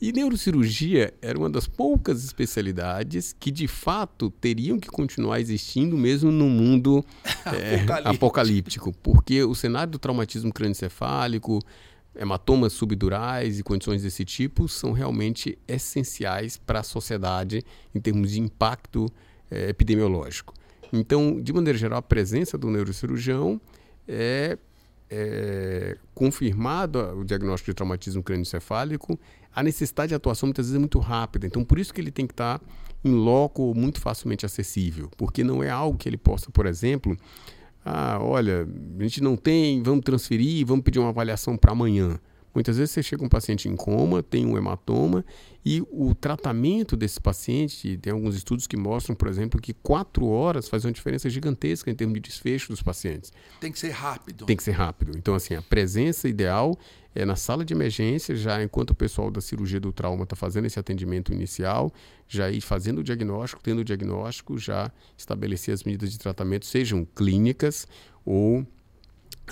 E neurocirurgia era uma das poucas especialidades que, de fato, teriam que continuar existindo mesmo no mundo é, apocalíptico. apocalíptico, porque o cenário do traumatismo crânioencefálico, hematomas subdurais e condições desse tipo são realmente essenciais para a sociedade em termos de impacto é, epidemiológico. Então, de maneira geral, a presença do neurocirurgião é, é confirmado o diagnóstico de traumatismo crânioencefálico, a necessidade de atuação muitas vezes é muito rápida. Então, por isso que ele tem que estar em loco muito facilmente acessível, porque não é algo que ele possa, por exemplo, ah, olha, a gente não tem, vamos transferir, vamos pedir uma avaliação para amanhã. Muitas vezes você chega um paciente em coma, tem um hematoma, e o tratamento desse paciente, tem alguns estudos que mostram, por exemplo, que quatro horas faz uma diferença gigantesca em termos de desfecho dos pacientes. Tem que ser rápido. Tem que ser rápido. Então, assim, a presença ideal é na sala de emergência, já enquanto o pessoal da cirurgia do trauma está fazendo esse atendimento inicial, já ir fazendo o diagnóstico, tendo o diagnóstico, já estabelecer as medidas de tratamento, sejam clínicas ou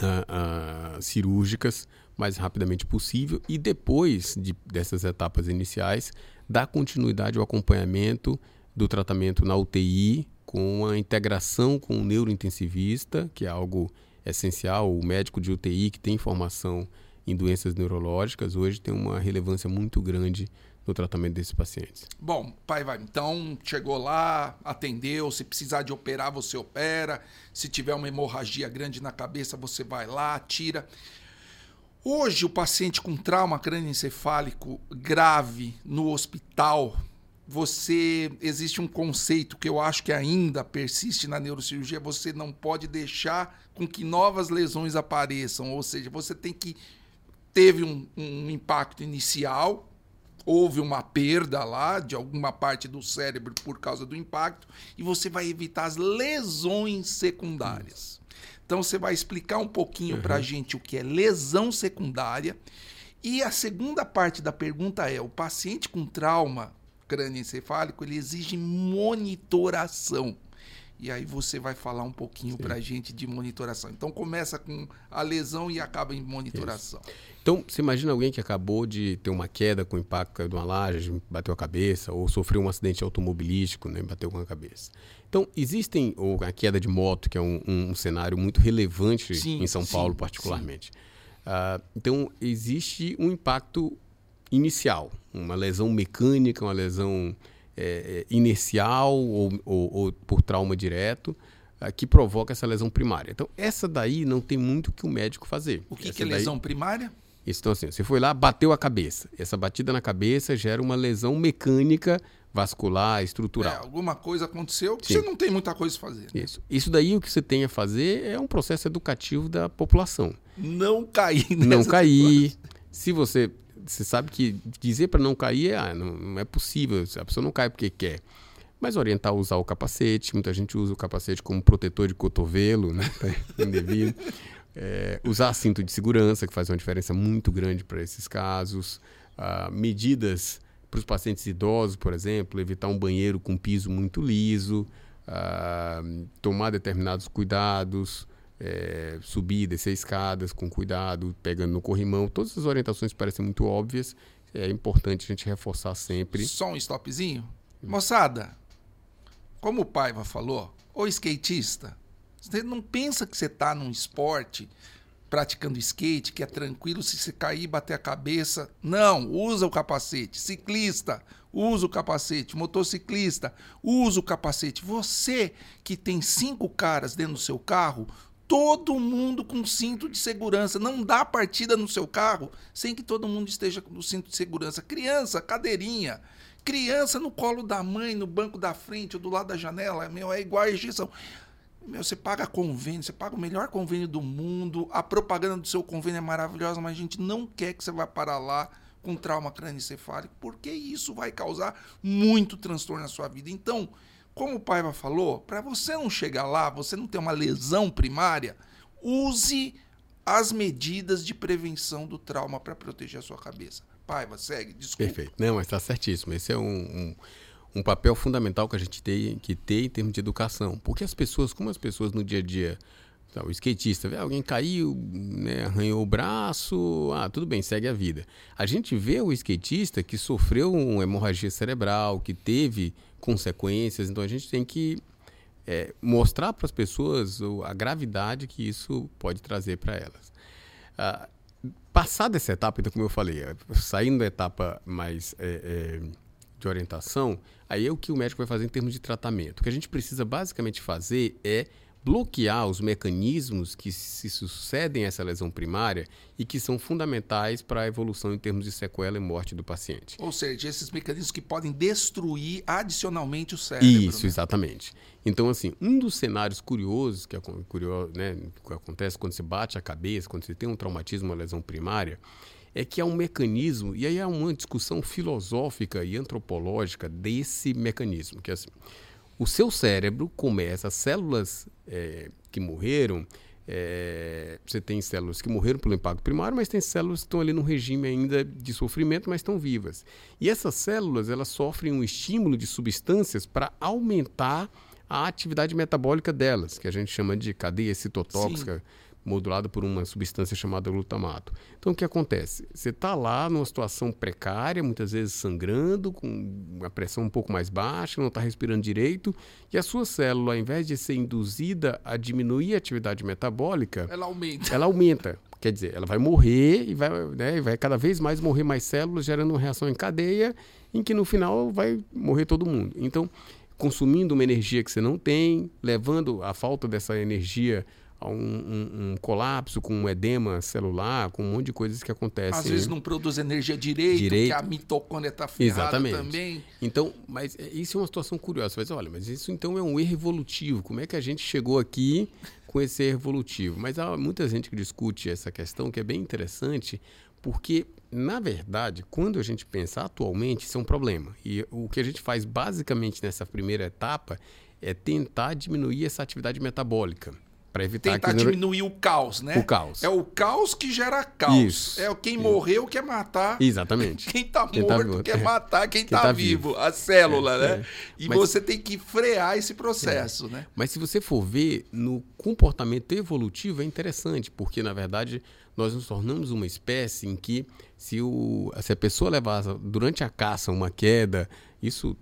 ah, ah, cirúrgicas, mais rapidamente possível e depois de, dessas etapas iniciais, dar continuidade ao acompanhamento do tratamento na UTI com a integração com o neurointensivista, que é algo essencial, o médico de UTI que tem formação em doenças neurológicas hoje tem uma relevância muito grande no tratamento desses pacientes. Bom, pai, vai. Então, chegou lá, atendeu. Se precisar de operar, você opera. Se tiver uma hemorragia grande na cabeça, você vai lá, tira. Hoje, o paciente com trauma crânioencefálico grave no hospital, você existe um conceito que eu acho que ainda persiste na neurocirurgia, você não pode deixar com que novas lesões apareçam, ou seja, você tem que teve um, um impacto inicial, houve uma perda lá de alguma parte do cérebro por causa do impacto e você vai evitar as lesões secundárias. Então você vai explicar um pouquinho uhum. para a gente o que é lesão secundária. E a segunda parte da pergunta é: o paciente com trauma crânioencefálico ele exige monitoração. E aí você vai falar um pouquinho para a gente de monitoração. Então começa com a lesão e acaba em monitoração. Isso. Então, você imagina alguém que acabou de ter uma queda com impacto de uma laje, bateu a cabeça, ou sofreu um acidente automobilístico, né, bateu com a cabeça. Então, existem, ou a queda de moto, que é um, um cenário muito relevante sim, em São sim, Paulo, particularmente. Uh, então, existe um impacto inicial, uma lesão mecânica, uma lesão é, é inercial ou, ou, ou, por trauma direto, uh, que provoca essa lesão primária. Então, essa daí não tem muito o que o médico fazer. O que, que é lesão daí... primária? Então, assim, você foi lá, bateu a cabeça. Essa batida na cabeça gera uma lesão mecânica, vascular, estrutural. É, alguma coisa aconteceu que Sim. você não tem muita coisa a fazer. Né? Isso. Isso daí o que você tem a fazer é um processo educativo da população. Não cair Não cair. Situação. Se você. Você sabe que dizer para não cair é, ah, não, não é possível. A pessoa não cai porque quer mas orientar a usar o capacete. Muita gente usa o capacete como protetor de cotovelo, né? Tá indevido. É, usar cinto de segurança, que faz uma diferença muito grande para esses casos. Ah, medidas para os pacientes idosos, por exemplo, evitar um banheiro com piso muito liso, ah, tomar determinados cuidados, é, subir descer escadas com cuidado, pegando no corrimão. Todas essas orientações parecem muito óbvias. É importante a gente reforçar sempre. Só um stopzinho. Moçada, como o Paiva falou, o skatista, você não pensa que você está num esporte praticando skate, que é tranquilo se você cair e bater a cabeça. Não, usa o capacete. Ciclista, usa o capacete. Motociclista, usa o capacete. Você que tem cinco caras dentro do seu carro, todo mundo com cinto de segurança. Não dá partida no seu carro sem que todo mundo esteja com o cinto de segurança. Criança, cadeirinha. Criança no colo da mãe, no banco da frente ou do lado da janela, meu, é igual a injeção. Meu, você paga convênio, você paga o melhor convênio do mundo, a propaganda do seu convênio é maravilhosa, mas a gente não quer que você vá para lá com trauma crânioencefálico, porque isso vai causar muito transtorno na sua vida. Então, como o Paiva falou, para você não chegar lá, você não ter uma lesão primária, use as medidas de prevenção do trauma para proteger a sua cabeça. Paiva, segue, desculpa. Perfeito. Não, mas está certíssimo. Esse é um, um um papel fundamental que a gente tem que ter em termos de educação. Porque as pessoas, como as pessoas no dia a dia Tá, o skatista, alguém caiu, né, arranhou o braço, ah, tudo bem, segue a vida. A gente vê o skatista que sofreu uma hemorragia cerebral, que teve consequências, então a gente tem que é, mostrar para as pessoas a gravidade que isso pode trazer para elas. Ah, passada essa etapa, então, como eu falei, é, saindo da etapa mais é, é, de orientação, aí é o que o médico vai fazer em termos de tratamento. O que a gente precisa basicamente fazer é bloquear os mecanismos que se sucedem a essa lesão primária e que são fundamentais para a evolução em termos de sequela e morte do paciente. Ou seja, esses mecanismos que podem destruir adicionalmente o cérebro. Isso, né? exatamente. Então, assim, um dos cenários curiosos que, curioso, né, que acontece quando se bate a cabeça, quando você tem um traumatismo, uma lesão primária, é que há um mecanismo, e aí há uma discussão filosófica e antropológica desse mecanismo, que é assim, o seu cérebro começa, as células é, que morreram, é, você tem células que morreram pelo impacto primário, mas tem células que estão ali no regime ainda de sofrimento, mas estão vivas. E essas células, elas sofrem um estímulo de substâncias para aumentar a atividade metabólica delas, que a gente chama de cadeia citotóxica. Sim modulado por uma substância chamada glutamato. Então, o que acontece? Você está lá numa situação precária, muitas vezes sangrando, com uma pressão um pouco mais baixa, não está respirando direito, e a sua célula, ao invés de ser induzida a diminuir a atividade metabólica, ela aumenta. Ela aumenta. Quer dizer, ela vai morrer e vai, né, vai cada vez mais morrer mais células, gerando uma reação em cadeia, em que no final vai morrer todo mundo. Então, consumindo uma energia que você não tem, levando a falta dessa energia um, um, um, colapso, com um edema celular, com um monte de coisas que acontecem. Às vezes não produz energia direito, direito. que a mitocôndria está ferrada Exatamente. também. Então, mas é, isso é uma situação curiosa. Você olha, mas isso então é um erro evolutivo. Como é que a gente chegou aqui com esse erro evolutivo? Mas há muita gente que discute essa questão que é bem interessante, porque, na verdade, quando a gente pensa atualmente, isso é um problema. E o que a gente faz basicamente nessa primeira etapa é tentar diminuir essa atividade metabólica para evitar tentar que diminuir o caos, né? O caos. É o caos que gera caos. Isso. É quem morreu quer matar. Exatamente. Quem está morto, tá morto quer é. matar quem está tá vivo. vivo, a célula, é, né? É. E Mas, você tem que frear esse processo, é. né? Mas se você for ver no comportamento evolutivo é interessante, porque na verdade nós nos tornamos uma espécie em que se, o, se a pessoa levasse durante a caça uma queda, isso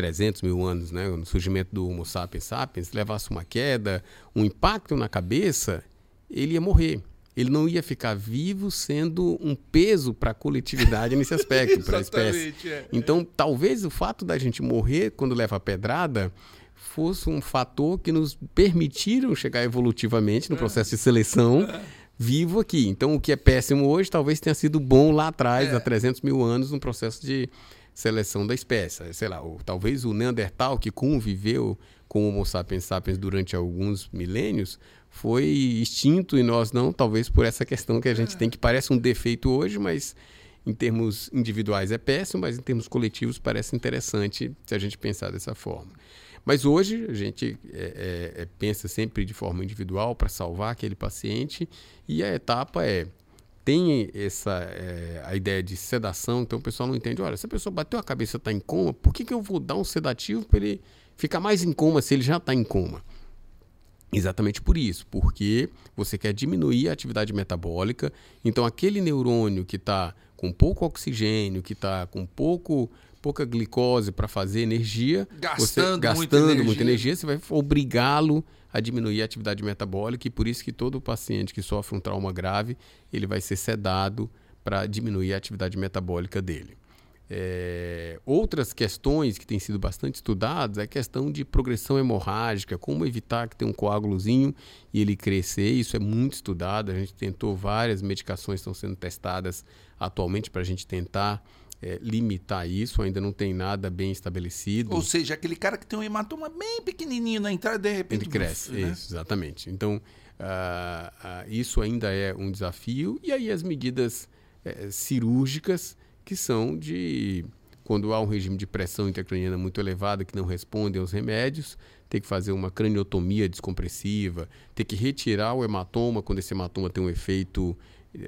300 mil anos, né, no surgimento do Homo sapiens sapiens, levasse uma queda, um impacto na cabeça, ele ia morrer. Ele não ia ficar vivo sendo um peso para a coletividade nesse aspecto, para a espécie. É. Então, talvez o fato da gente morrer quando leva a pedrada fosse um fator que nos permitiram chegar evolutivamente no é. processo de seleção vivo aqui. Então, o que é péssimo hoje talvez tenha sido bom lá atrás, é. há 300 mil anos, no processo de seleção da espécie. Sei lá, o, talvez o Neandertal que conviveu com o Homo sapiens sapiens durante alguns milênios foi extinto e nós não, talvez por essa questão que a gente tem que parece um defeito hoje, mas em termos individuais é péssimo, mas em termos coletivos parece interessante se a gente pensar dessa forma. Mas hoje a gente é, é, é pensa sempre de forma individual para salvar aquele paciente e a etapa é tem essa é, a ideia de sedação, então o pessoal não entende. Olha, se a pessoa bateu a cabeça e está em coma, por que, que eu vou dar um sedativo para ele ficar mais em coma se ele já está em coma? Exatamente por isso, porque você quer diminuir a atividade metabólica, então aquele neurônio que está com pouco oxigênio, que está com pouco pouca glicose para fazer energia, gastando, você, gastando muita, energia. muita energia, você vai obrigá-lo a diminuir a atividade metabólica e por isso que todo paciente que sofre um trauma grave, ele vai ser sedado para diminuir a atividade metabólica dele. É, outras questões que têm sido bastante estudadas é a questão de progressão hemorrágica, como evitar que tenha um coágulozinho e ele crescer. Isso é muito estudado. A gente tentou várias medicações estão sendo testadas atualmente para a gente tentar é, limitar isso, ainda não tem nada bem estabelecido. Ou seja, aquele cara que tem um hematoma bem pequenininho na entrada, de repente... Ele cresce, né? isso, exatamente. Então, uh, uh, isso ainda é um desafio. E aí as medidas uh, cirúrgicas, que são de... Quando há um regime de pressão intracraniana muito elevada que não responde aos remédios, tem que fazer uma craniotomia descompressiva, tem que retirar o hematoma quando esse hematoma tem um efeito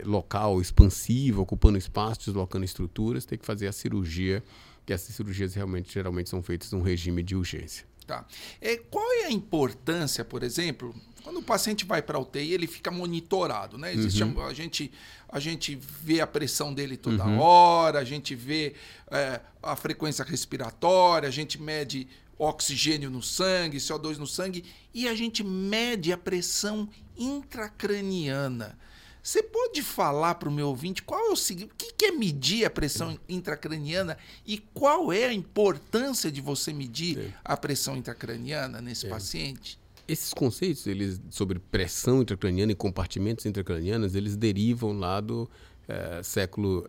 local expansiva, ocupando espaço, deslocando estruturas, tem que fazer a cirurgia, que essas cirurgias realmente geralmente são feitas num regime de urgência. Tá. É, qual é a importância, por exemplo, Quando o paciente vai para a UTI, ele fica monitorado, né? Existe uhum. a, a, gente, a gente vê a pressão dele toda uhum. hora, a gente vê é, a frequência respiratória, a gente mede oxigênio no sangue, CO2 no sangue e a gente mede a pressão intracraniana. Você pode falar para o meu ouvinte qual é o seguinte, o que é medir a pressão intracraniana e qual é a importância de você medir a pressão intracraniana nesse paciente? Esses conceitos eles, sobre pressão intracraniana e compartimentos intracranianos, eles derivam lá do é, século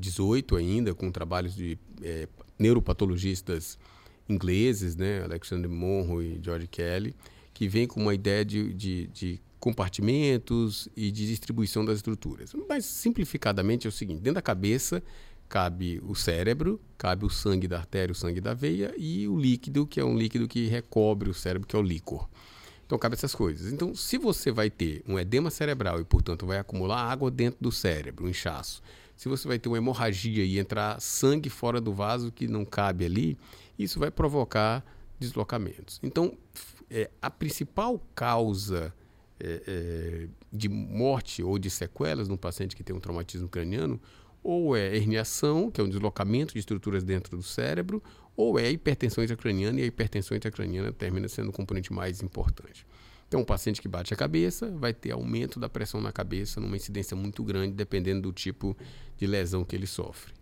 XVIII é, ainda, com trabalhos de é, neuropatologistas ingleses, né, Alexander Monroe e George Kelly, que vem com uma ideia de, de, de compartimentos e de distribuição das estruturas. Mas simplificadamente é o seguinte: dentro da cabeça cabe o cérebro, cabe o sangue da artéria, o sangue da veia e o líquido, que é um líquido que recobre o cérebro, que é o líquor. Então cabe essas coisas. Então, se você vai ter um edema cerebral e, portanto, vai acumular água dentro do cérebro, um inchaço, se você vai ter uma hemorragia e entrar sangue fora do vaso que não cabe ali, isso vai provocar deslocamentos. Então, é, a principal causa é, é, de morte ou de sequelas num paciente que tem um traumatismo craniano, ou é herniação, que é um deslocamento de estruturas dentro do cérebro, ou é hipertensão intracraniana, e a hipertensão intracraniana termina sendo o componente mais importante. Então, um paciente que bate a cabeça vai ter aumento da pressão na cabeça numa incidência muito grande, dependendo do tipo de lesão que ele sofre.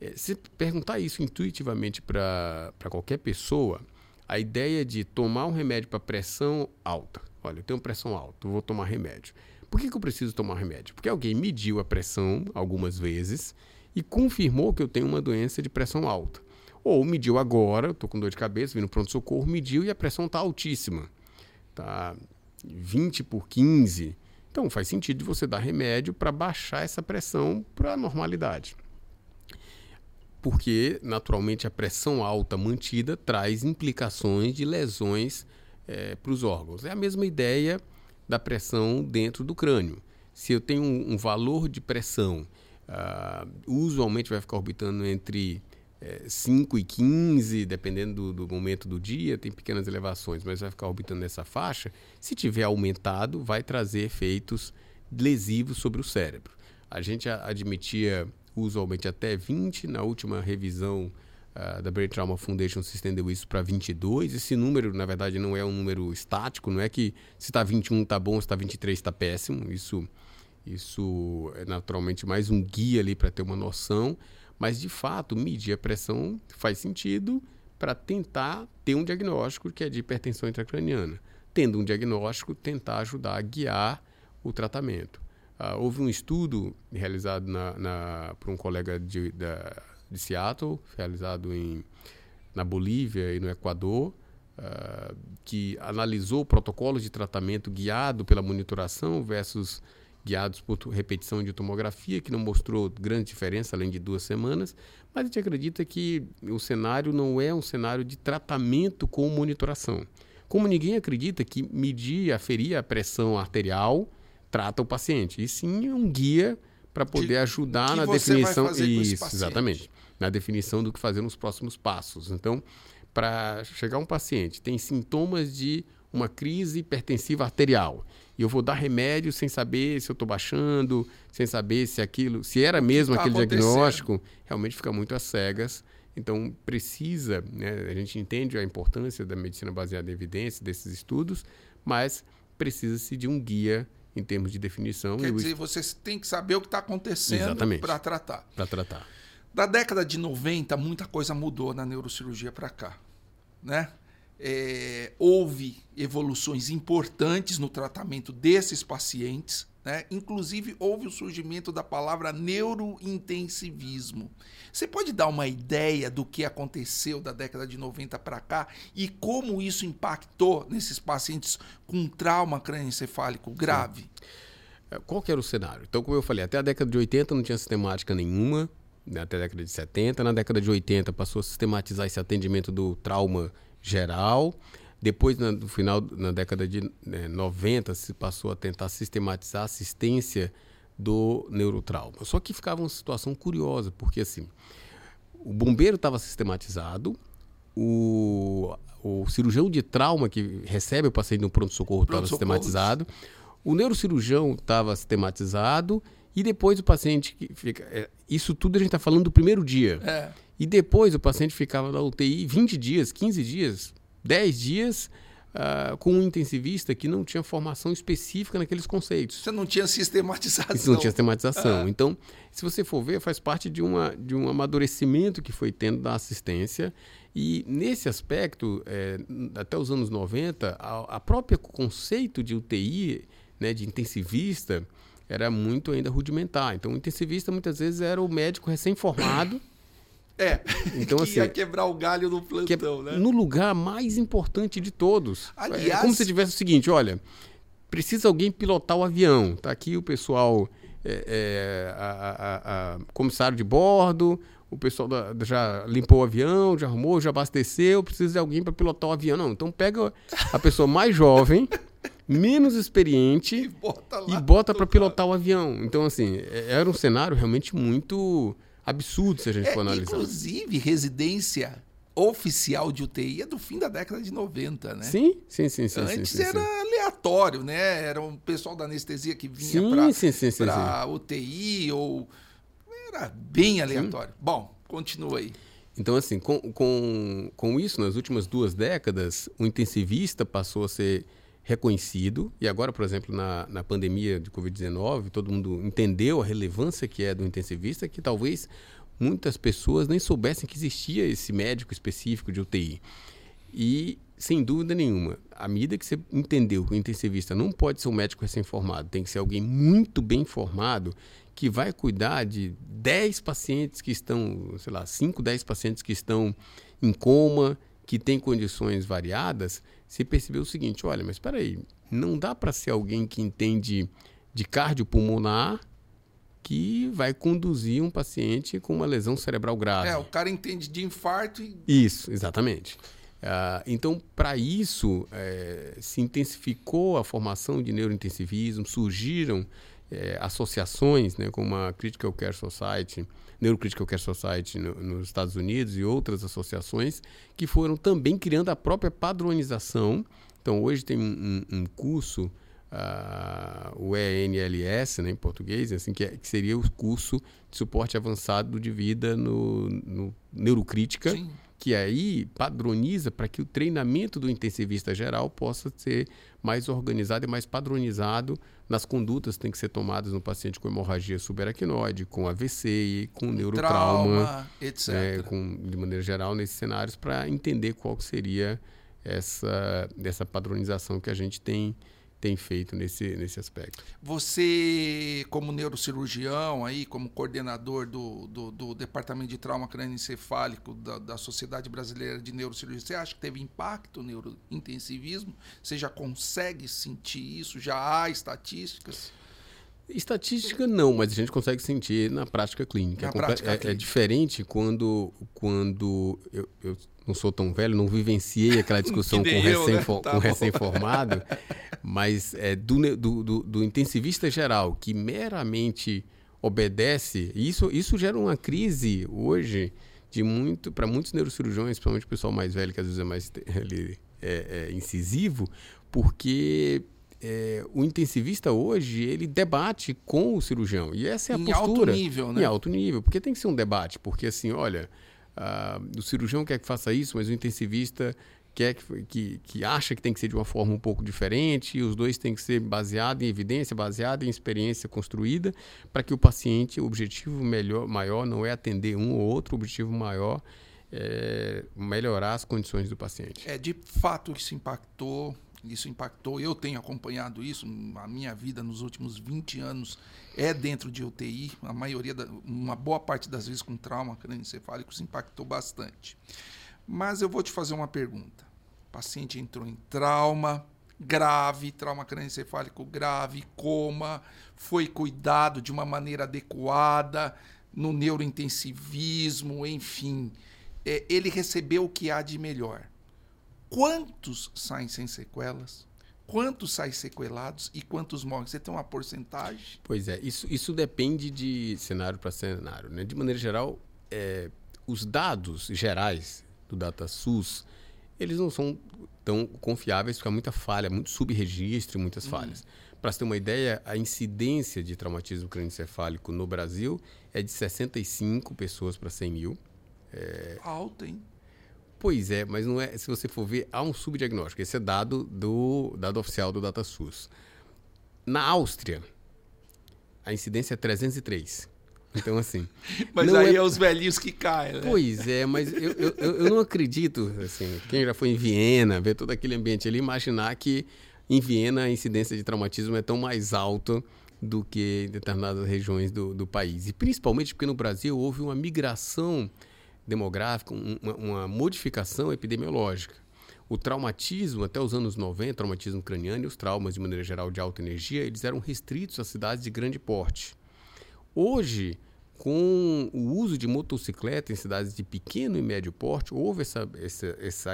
É, se perguntar isso intuitivamente para qualquer pessoa, a ideia de tomar um remédio para pressão alta, Olha, eu tenho pressão alta, vou tomar remédio. Por que, que eu preciso tomar remédio? Porque alguém mediu a pressão algumas vezes e confirmou que eu tenho uma doença de pressão alta. Ou mediu agora, estou com dor de cabeça, vim no pronto-socorro, mediu e a pressão está altíssima. Está 20 por 15. Então faz sentido você dar remédio para baixar essa pressão para a normalidade. Porque, naturalmente, a pressão alta mantida traz implicações de lesões é, para os órgãos. É a mesma ideia da pressão dentro do crânio. Se eu tenho um, um valor de pressão, uh, usualmente vai ficar orbitando entre é, 5 e 15, dependendo do, do, momento do dia, tem pequenas elevações, mas vai ficar orbitando nessa faixa. Se tiver aumentado, vai trazer efeitos lesivos sobre o cérebro. A gente admitia usualmente até 20, na última revisão da Brain Trauma Foundation se estendeu isso para 22. Esse número, na verdade, não é um número estático, não é que se está 21 está bom, se está 23 está péssimo. Isso, isso é naturalmente mais um guia ali para ter uma noção. Mas, de fato, medir a pressão faz sentido para tentar ter um diagnóstico que é de hipertensão intracraniana. Tendo um diagnóstico, tentar ajudar a guiar o tratamento. Uh, houve um estudo realizado na, na, por um colega de, da, de Seattle, realizado em, na Bolívia e no Equador, uh, que analisou protocolos de tratamento guiado pela monitoração versus guiados por repetição de tomografia, que não mostrou grande diferença além de duas semanas, mas a gente acredita que o cenário não é um cenário de tratamento com monitoração. Como ninguém acredita que medir, aferir a pressão arterial trata o paciente, e sim um guia para poder ajudar na definição. Isso, exatamente na definição do que fazer nos próximos passos. Então, para chegar um paciente tem sintomas de uma crise hipertensiva arterial e eu vou dar remédio sem saber se eu estou baixando, sem saber se aquilo, se era mesmo tá aquele diagnóstico, realmente fica muito às cegas. Então precisa, né, a gente entende a importância da medicina baseada em evidência desses estudos, mas precisa-se de um guia em termos de definição. Quer dizer, você tem que saber o que está acontecendo para tratar. Para tratar. Da década de 90, muita coisa mudou na neurocirurgia para cá. Né? É, houve evoluções importantes no tratamento desses pacientes. Né? Inclusive, houve o surgimento da palavra neurointensivismo. Você pode dar uma ideia do que aconteceu da década de 90 para cá e como isso impactou nesses pacientes com trauma crânioencefálico grave? Sim. É, qual era o cenário? Então, como eu falei, até a década de 80 não tinha sistemática nenhuma até a década de 70. Na década de 80 passou a sistematizar esse atendimento do trauma geral. Depois, no final, na década de né, 90, se passou a tentar sistematizar a assistência do neurotrauma. Só que ficava uma situação curiosa, porque assim, o bombeiro estava sistematizado, o, o cirurgião de trauma que recebe o paciente no pronto-socorro estava Pronto-socorro. sistematizado, o neurocirurgião estava sistematizado e depois o paciente que fica. é, isso tudo a gente está falando do primeiro dia. É. E depois o paciente ficava na UTI 20 dias, 15 dias, 10 dias ah, com um intensivista que não tinha formação específica naqueles conceitos. Você não tinha sistematização. Isso não tinha sistematização. Ah. Então, se você for ver, faz parte de, uma, de um amadurecimento que foi tendo da assistência. E nesse aspecto, eh, até os anos 90, a, a própria conceito de UTI, né, de intensivista, era muito ainda rudimentar. Então, o intensivista muitas vezes era o médico recém-formado, É. Então, que assim, ia quebrar o galho no que é plantão, né? no lugar mais importante de todos. Aliás- é como se tivesse o seguinte, olha, precisa alguém pilotar o avião. Tá aqui o pessoal, é, é, a, a- a- comissário de bordo, o pessoal da- já limpou o avião, já arrumou, já abasteceu, precisa de alguém para pilotar o avião. Não, então pega a pessoa mais jovem, menos experiente bota e lá. bota para pilotar o avião. Então, assim, é- era um cenário realmente muito absurdo se a gente É, for analisar. inclusive, residência oficial de UTI é do fim da década de 90, né? Sim, sim, sim, sim. Antes sim, sim, era aleatório, né? Era um pessoal da anestesia que vinha para UTI ou era bem aleatório. Bom, continua aí. Então, assim, com, com, com isso, nas últimas duas décadas, o intensivista passou a ser reconhecido. E agora, por exemplo, na, na pandemia de Covid-19, todo mundo entendeu a relevância que é do intensivista, que talvez muitas pessoas nem soubessem que existia esse médico específico de UTI. E, sem dúvida nenhuma, à medida que você entendeu que o intensivista não pode ser um médico recém-formado, tem que ser alguém muito bem formado, que vai cuidar de 10 pacientes que estão, sei lá, 5, 10 pacientes que estão em coma, que têm condições variadas, você percebeu o seguinte, olha, mas espera aí, não dá para ser alguém que entende de cardiopulmonar que vai conduzir um paciente com uma lesão cerebral grave. É, o cara entende de infarto e Isso, exatamente. Ah, então, para isso, eh, se intensificou a formação de neurointensivismo, surgiram eh, associações, né, como a Critical Care Society, Neurocritical Care Society no- nos Estados Unidos e outras associações que foram também criando a própria padronização. Então, hoje tem um, um- curso, ah, o ENLS, né, em português, assim, que, é- que seria o curso de suporte avançado de vida no, no Neurocrítica, Sim. Que aí padroniza para que o treinamento do intensivista geral possa ser mais organizado e mais padronizado nas condutas que têm que ser tomadas no paciente com hemorragia subaracnoide, com AVC com neurotrauma, trauma, etc. né, com, de maneira geral, nesses cenários, para entender qual seria essa, essa padronização que a gente tem, tem feito nesse, nesse aspecto. Você, como neurocirurgião, aí, como coordenador do, do, do Departamento de Trauma Crânioencefálico da, da Sociedade Brasileira de Neurocirurgia, você acha que teve impacto no neurointensivismo? Você já consegue sentir isso? Já há estatísticas? Estatística não, mas a gente consegue sentir na prática clínica. Na é, prática é- é clínica. diferente quando, quando eu, eu não sou tão velho, não vivenciei aquela discussão com, nem eu, né? Tá com bom. recém-formado, mas é, do, do, do, intensivista geral que meramente obedece, isso, isso gera uma crise hoje de muito para muitos neurocirurgiões, principalmente o pessoal mais velho que às vezes é mais ele é, é incisivo, porque é, o intensivista hoje ele debate com o cirurgião e essa é a Em alto postura nível, né? em alto nível, porque tem que ser um debate, porque assim, olha, ah, o cirurgião quer que faça isso, mas o intensivista quer que, que, que acha que tem que ser de uma forma um pouco diferente, e os dois têm que ser baseado em evidência, baseado em experiência construída, para que o paciente, o objetivo melhor, maior não é atender um ou outro, o objetivo maior é melhorar as condições do paciente. É, de fato isso impactou, isso impactou. Eu tenho acompanhado isso, a minha vida nos últimos 20 anos é dentro de UTI, a maioria, da, uma boa parte das vezes com trauma crânioencefálico, isso impactou bastante. Mas eu vou te fazer uma pergunta. O paciente entrou em trauma grave, trauma crânioencefálico grave, coma, foi cuidado de uma maneira adequada no neurointensivismo, enfim. É, ele recebeu o que há de melhor. Quantos saem sem sequelas? Quantos saem sequelados e quantos morrem? Você tem uma porcentagem? Pois é, isso, isso depende de cenário para cenário. Né? De maneira geral, é, os dados gerais do DataSUS, eles não são tão confiáveis, porque há muita falha, muito subregistro e muitas Hum. falhas. Para você ter uma ideia, a incidência de traumatismo crânioencefálico no Brasil é de 65 pessoas para 100 mil. Alto, hein? Pois é, mas não é. Se você for ver, há um subdiagnóstico. Esse é dado do dado oficial do DataSUS. Na Áustria, a incidência é 303. Então, assim. Mas aí é- é... os velhinhos que caem, né? Pois é, mas eu, eu, eu eu não acredito, assim, quem já foi em Viena, ver todo aquele ambiente ali, imaginar que em Viena a incidência de traumatismo é tão mais alta do que em determinadas regiões do, do país. E principalmente porque no Brasil houve uma migração demográfica, um- uma, uma modificação epidemiológica. O traumatismo, até os anos 90, traumatismo craniano e os traumas, de maneira geral, de alta energia, eles eram restritos a cidades de grande porte. Hoje, com o uso de motocicleta em cidades de pequeno e médio porte, houve essa, essa, essa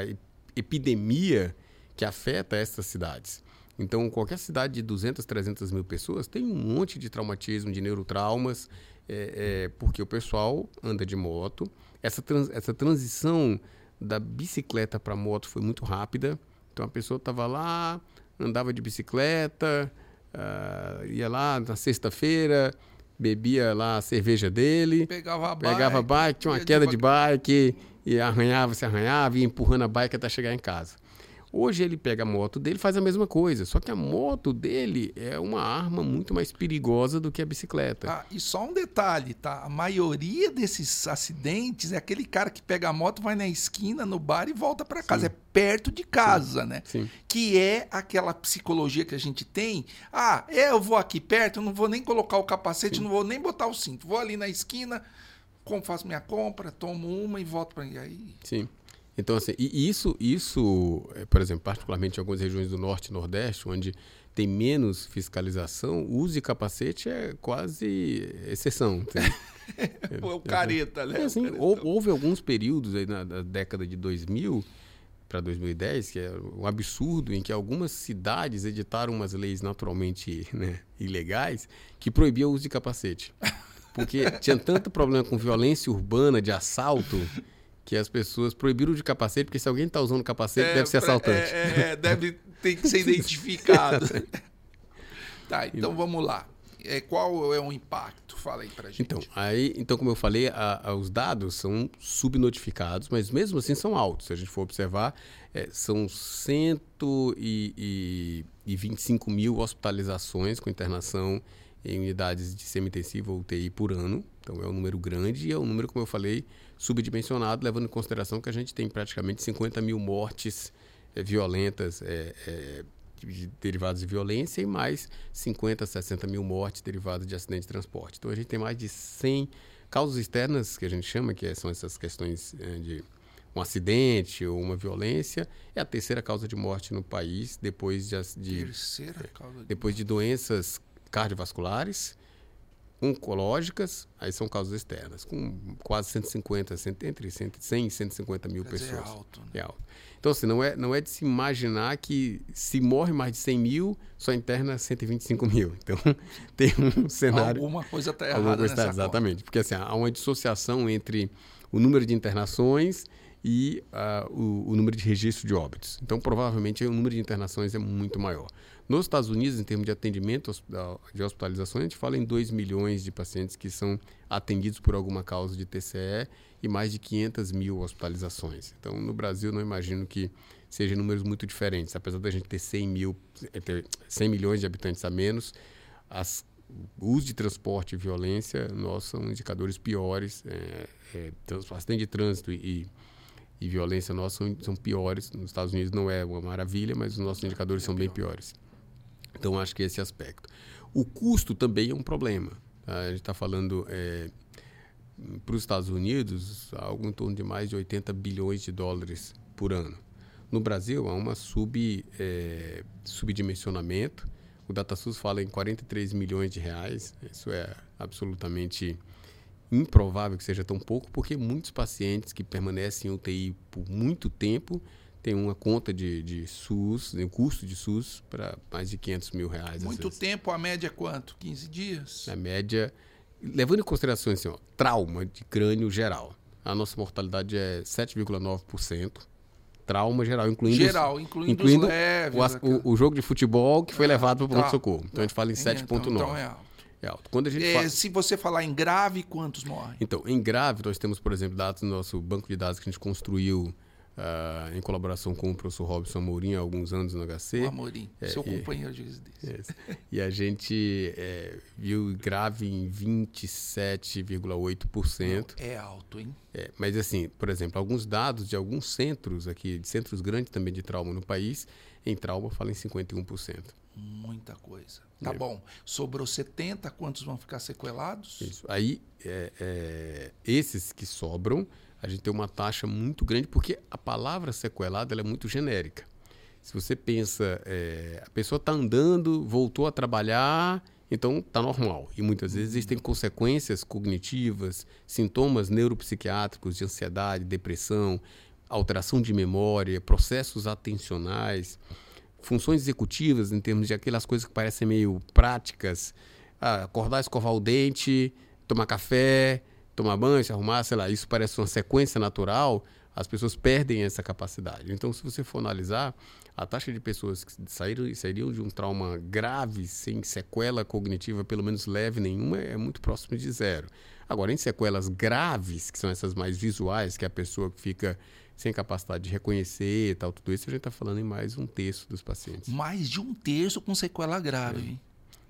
epidemia que afeta essas cidades. Então, qualquer cidade de 200, 300 mil pessoas tem um monte de traumatismo, de neurotraumas, é, é, porque o pessoal anda de moto. Essa, trans- essa transição da bicicleta para moto foi muito rápida. Então, a pessoa estava lá, andava de bicicleta, ah, ia lá na sexta-feira, bebia lá a cerveja dele, Pegava a bike. pegava a bike, tinha uma queda de bike, e arranhava, se arranhava, ia empurrando a bike até chegar em casa. Hoje ele pega a moto dele e faz a mesma coisa, só que a moto dele é uma arma muito mais perigosa do que a bicicleta. Ah, e só um detalhe, tá? A maioria desses acidentes é aquele cara que pega a moto, vai na esquina, no bar e volta pra casa. É perto de casa, né? Sim. Que é aquela psicologia que a gente tem. Ah, é, eu vou aqui perto, eu não vou nem colocar o capacete, não vou nem botar o cinto. Vou ali na esquina, com- faço minha compra, tomo uma e volto pra. E aí. Sim. Então, assim, e isso, isso, eh, por exemplo, particularmente em algumas regiões do Norte e Nordeste, onde tem menos fiscalização, o uso de capacete é quase exceção. Pô, é o careta, né? É, assim, O houve alguns períodos aí na, na década de 2000 para 2010, que é um absurdo, em que algumas cidades editaram umas leis naturalmente né, ilegais que proibiam o uso de capacete. Porque tinha tanto problema com violência urbana, de assalto, que as pessoas proibiram de capacete, porque se alguém está usando capacete, É, deve ser assaltante. É, é, é, deve ter que ser identificado. tá, então vamos lá. É, qual é o impacto? Fala aí pra gente. Então, aí, então, como eu falei, a- a- os dados são subnotificados, mas mesmo assim são altos. Se a gente for observar, é, são 125 mil hospitalizações com internação em unidades de semi-intensiva ou UTI por ano. Então, é um número grande e é um número, como eu falei, subdimensionado, levando em consideração que a gente tem praticamente 50 mil mortes é, violentas é, é, de- derivadas de violência e mais 50, 60 mil mortes derivadas de acidente de transporte. Então a gente tem mais de 100 causas externas, que a gente chama, que são essas questões de um acidente ou uma violência, é a terceira causa de morte no país, depois de, de, de... depois de doenças cardiovasculares, oncológicas, aí são causas externas, com quase 150, cent- entre 100 e 150 mil Quer dizer, pessoas. é alto, né? É alto. Então, assim, não é, não é de se imaginar que se morre mais de 100 mil, só interna 125 mil. Então, tem um cenário... Alguma coisa tá alguma errada coisa tá- Exatamente. Porque, assim, há uma dissociação entre o número de internações e ah, o, o número de registro de óbitos. Então, provavelmente, o número de internações é muito maior. Nos Estados Unidos, em termos de atendimento de hospitalizações, a gente fala em 2 milhões de pacientes que são atendidos por alguma causa de TCE e mais de 500 mil hospitalizações. Então, no Brasil, não imagino que sejam números muito diferentes. Apesar da gente ter 100, mil, eh, ter 100 milhões de habitantes a menos, as, o uso de transporte e violência, nós são indicadores piores. É, é, acidente de trânsito e, e violência nossos são, são piores. Nos Estados Unidos não é uma maravilha, mas os nossos indicadores são bem piores. Então, acho que esse aspecto. O custo também é um problema. tá? A gente está falando é, para os Estados Unidos, algo em torno de mais de 80 bilhões de dólares por ano. No Brasil, há uma sub, é, subdimensionamento. O DataSUS fala em 43 milhões de reais. Isso é absolutamente improvável que seja tão pouco, porque muitos pacientes que permanecem em UTI por muito tempo têm uma conta de, de SUS, um custo de SUS para mais de 500 mil reais. Muito tempo, a média é quanto? 15 dias? Na média, levando em consideração assim, ó, trauma de crânio geral, a nossa mortalidade é 7,9%. trauma geral, incluindo geral, incluindo, incluindo leves, o, o, o, jogo de futebol que foi é, levado para o pronto-socorro. Tá. Então a gente fala em 7,9. Então é alto. É alto. Quando a gente é, fala... Se você falar em grave, quantos morrem? Então, em grave, nós temos, por exemplo, dados no nosso banco de dados que a gente construiu uh, em colaboração com o professor Robson Amorim há alguns anos no HC. O Amorim, é, seu e, companheiro de residência. e a gente é, viu grave em 27,8%. É alto, hein? É, mas assim, por exemplo, alguns dados de alguns centros aqui, de centros grandes também de trauma no país, em trauma fala em 51%. Muita coisa. Tá é. bom. Sobrou 70, quantos vão ficar sequelados? Isso. Aí, é, esses que sobram, a gente tem uma taxa muito grande, porque a palavra sequelada é muito genérica. Se você pensa, é, a pessoa está andando, voltou a trabalhar, então está normal. E muitas vezes existem consequências cognitivas, sintomas neuropsiquiátricos de ansiedade, depressão, alteração de memória, processos atencionais, funções executivas em termos de aquelas coisas que parecem meio práticas, ah, acordar, escovar o dente, tomar café, tomar banho, se arrumar, sei lá, isso parece uma sequência natural, as pessoas perdem essa capacidade. Então, se você for analisar, a taxa de pessoas que saíram, sairiam de um trauma grave, sem sequela cognitiva, pelo menos leve nenhuma, é muito próximo de zero. Agora, em sequelas graves, que são essas mais visuais, que é a pessoa que fica sem capacidade de reconhecer e tal, tudo isso, a gente está falando em mais um terço dos pacientes. Mais de um terço com sequela grave.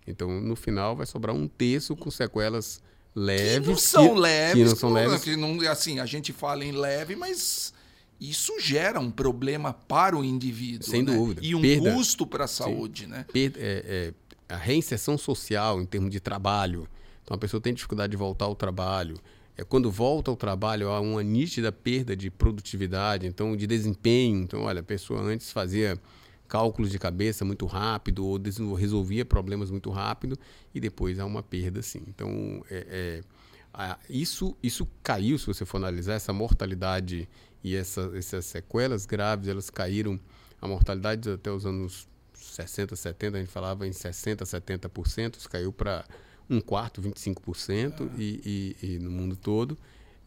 É. Então, no final, vai sobrar um terço com sequelas graves leves. Que não são que, leves. Que não são leves. Que não, assim, a gente fala em leve, mas isso gera um problema para o indivíduo. Sem né? dúvida. E um Perda, custo para a saúde, sim. né? Perda, é, é, a reinserção social em termos de trabalho. Então a pessoa tem dificuldade de voltar ao trabalho. É, quando volta ao trabalho, há uma nítida perda de produtividade, então de desempenho. Então, olha, a pessoa antes fazia cálculos de cabeça muito rápido ou resolvia problemas muito rápido e depois há uma perda sim. Então, é, é, isso, isso caiu, se você for analisar, essa mortalidade e essa, essas sequelas graves, elas caíram, a mortalidade até os anos 60, 70, a gente falava em 60, 70%, isso caiu para um quarto, 25% ah. e, e, e no mundo todo.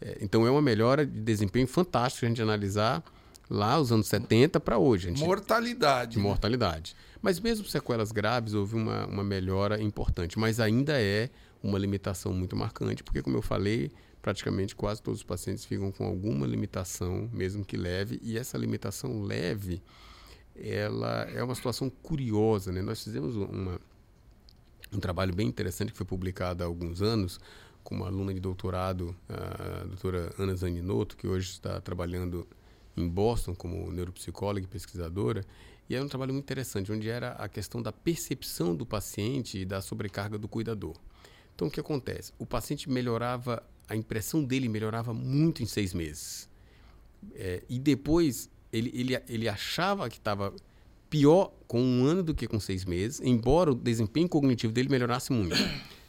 É, então é uma melhora de desempenho fantástica a gente analisar lá os anos 70 para hoje. Gente, mortalidade. Né? Mortalidade. Mas mesmo sequelas graves, houve uma, uma melhora importante, mas ainda é uma limitação muito marcante, porque, como eu falei, praticamente quase todos os pacientes ficam com alguma limitação, mesmo que leve, e essa limitação leve, ela é uma situação curiosa. Né? Nós fizemos uma, um trabalho bem interessante que foi publicado há alguns anos com uma aluna de doutorado, a doutora Ana Zaninotto, que hoje está trabalhando em Boston como neuropsicóloga e pesquisadora, e era um trabalho muito interessante, onde era a questão da percepção do paciente e da sobrecarga do cuidador. Então, o que acontece? O paciente melhorava, a impressão dele melhorava muito em seis meses. É, e depois, ele, ele, ele achava que estava pior com um ano do que com seis meses, embora o desempenho cognitivo dele melhorasse muito.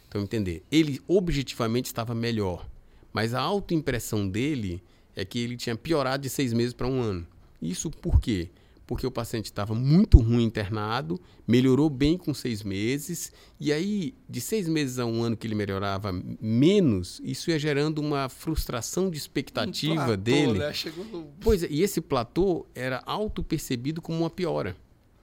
Então, entender, ele objetivamente estava melhor, mas a autoimpressão dele é que ele tinha piorado de seis meses para um ano. Isso por quê? Porque o paciente estava muito ruim internado, melhorou bem com seis meses, e aí, de seis meses a um ano que ele melhorava menos, isso ia gerando uma frustração de expectativa um platô, dele. Né? No... Pois é, e esse platô era auto-percebido como uma piora.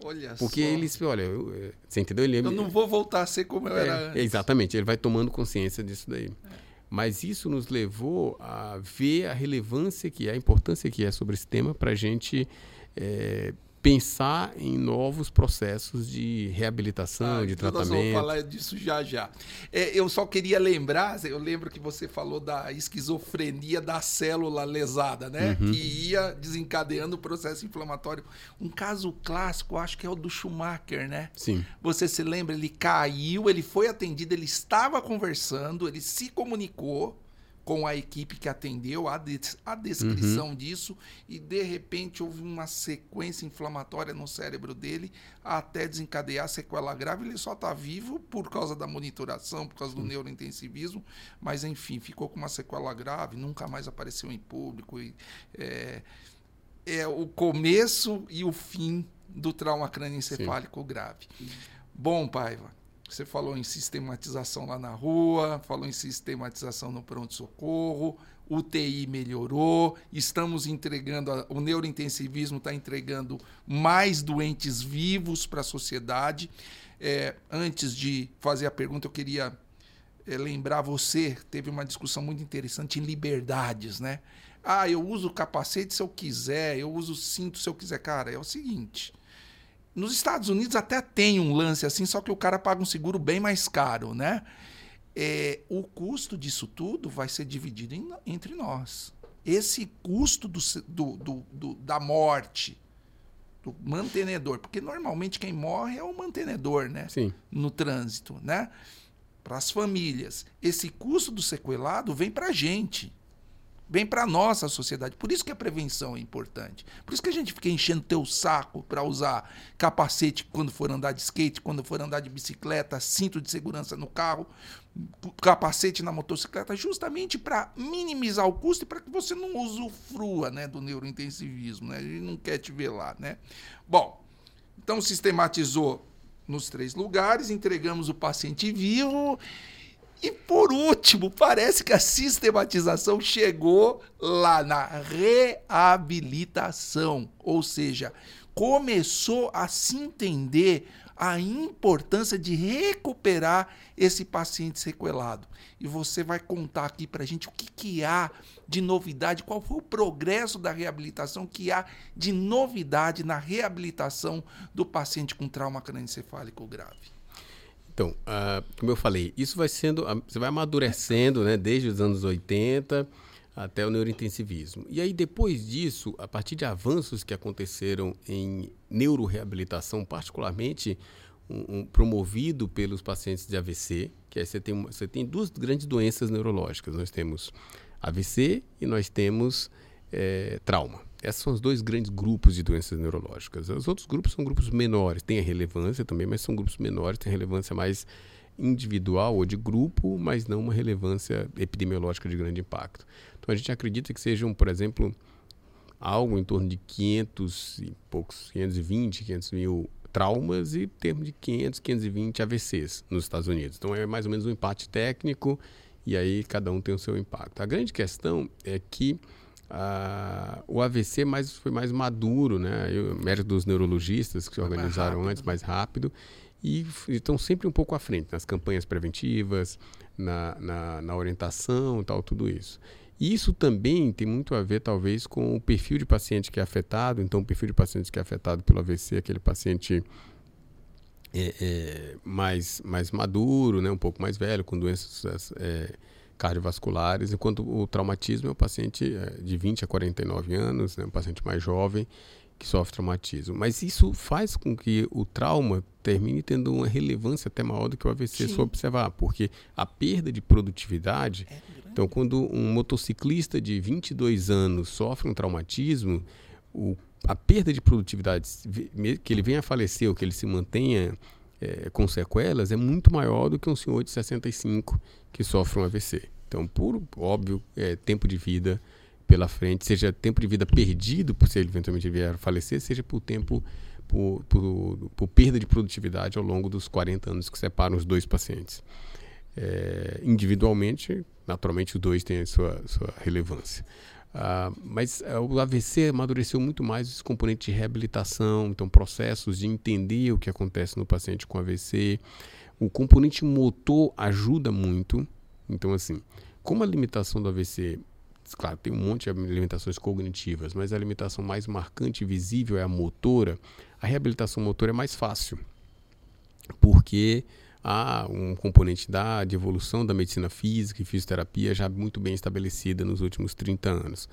Olha Porque só. ele, olha, eu, é, você entendeu? Ele, eu não vou voltar a ser como eu é, era antes. Exatamente, ele vai tomando consciência disso daí. É. Mas isso nos levou a ver a relevância que é, a importância que é sobre esse tema para a gente é, pensar em novos processos de reabilitação, ah, de então tratamento. Nós vamos falar disso já já. É, eu só queria lembrar, eu lembro que você falou da esquizofrenia da célula lesada, né? Uhum. Que ia desencadeando o processo inflamatório. Um caso clássico, acho que é o do Schumacher, né? Sim. Você se lembra? Ele caiu, ele foi atendido, ele estava conversando, ele se comunicou com a equipe que atendeu a, des a descrição uhum. disso e de repente houve uma sequência inflamatória no cérebro dele até desencadear sequela grave. Ele só está vivo por causa da monitoração, por causa do neurointensivismo, mas enfim, ficou com uma sequela grave, nunca mais apareceu em público. E, é, é o começo e o fim do trauma crânioencefálico grave. Bom, Paiva, você falou em sistematização lá na rua, falou em sistematização no pronto-socorro. UTI melhorou, estamos entregando, o neurointensivismo está entregando mais doentes vivos para a sociedade. É, antes de fazer a pergunta, eu queria é, lembrar você, teve uma discussão muito interessante em liberdades, né? Ah, eu uso capacete se eu quiser, eu uso cinto se eu quiser. Cara, é o seguinte. Nos Estados Unidos até tem um lance assim, só que o cara paga um seguro bem mais caro, né? é, o custo disso tudo vai ser dividido em, entre nós. Esse custo do, do, do, do, da morte do mantenedor, porque normalmente quem morre é o mantenedor, né? Sim. No trânsito, né? Para as famílias. Esse custo do sequelado vem para a gente vem para nossa sociedade. Por isso que a prevenção é importante. Por isso que a gente fica enchendo teu saco para usar capacete quando for andar de skate, quando for andar de bicicleta, cinto de segurança no carro, capacete na motocicleta, justamente para minimizar o custo e para que você não usufrua, né, do neurointensivismo, né? A gente não quer te ver lá, né? Bom, então sistematizou nos três lugares, entregamos o paciente vivo e por último, parece que a sistematização chegou lá na reabilitação, ou seja, começou a se entender a importância de recuperar esse paciente sequelado. E você vai contar aqui para a gente o que, que há de novidade, qual foi o progresso da reabilitação que há de novidade na reabilitação do paciente com trauma crânioencefálico grave. Então, uh, como eu falei, isso vai sendo, uh, você vai amadurecendo, né, desde os anos 80 até o neurointensivismo. E aí, depois disso, a partir de avanços que aconteceram em neuroreabilitação, particularmente um, um, promovido pelos pacientes de AVC, que aí você tem, você tem duas grandes doenças neurológicas. Nós temos AVC e nós temos é, trauma. Esses são os dois grandes grupos de doenças neurológicas. Os outros grupos são grupos menores, têm a relevância também, mas são grupos menores, têm relevância mais individual ou de grupo, mas não uma relevância epidemiológica de grande impacto. Então a gente acredita que sejam, por exemplo, algo em torno de 500 e poucos, 520, 500 mil traumas e em termos de 500, 520 AVCs nos Estados Unidos. Então é mais ou menos um empate técnico e aí cada um tem o seu impacto. A grande questão é que Uh, o AVC mais, foi mais maduro, né? Eu, mérito dos neurologistas que se organizaram antes, mais rápido, e estão sempre um pouco à frente nas campanhas preventivas, na, na, na orientação tal, tudo isso. E isso também tem muito a ver, talvez, com o perfil de paciente que é afetado. Então, o perfil de paciente que é afetado pelo AVC, aquele paciente é, é, mais, mais maduro, né? um pouco mais velho, com doenças é, cardiovasculares, enquanto o traumatismo é um paciente é, de 20 a 49 anos, né, um paciente mais jovem que sofre traumatismo. Mas isso faz com que o trauma termine tendo uma relevância até maior do que o AVC, se observar, porque a perda de produtividade. É então, quando um motociclista de 22 anos sofre um traumatismo, o, a perda de produtividade, que ele venha a falecer ou que ele se mantenha é, com sequelas, é muito maior do que um senhor de 65 que sofre um AVC. Então, por óbvio, é, tempo de vida pela frente, seja tempo de vida perdido por se ele eventualmente vier a falecer, seja por tempo, por, por, por, perda de produtividade ao longo dos 40 anos que separam os dois pacientes. É, individualmente, naturalmente, os dois têm a sua, sua relevância. Uh, mas uh, o AVC amadureceu muito mais esse componente de reabilitação, então processos de entender o que acontece no paciente com AVC, o componente motor ajuda muito. Então, assim, como a limitação do AVC, claro, tem um monte de limitações cognitivas, mas a limitação mais marcante e visível é a motora, a reabilitação motora é mais fácil. Porque há um componente da, de evolução da medicina física e fisioterapia já muito bem estabelecida nos últimos 30 anos.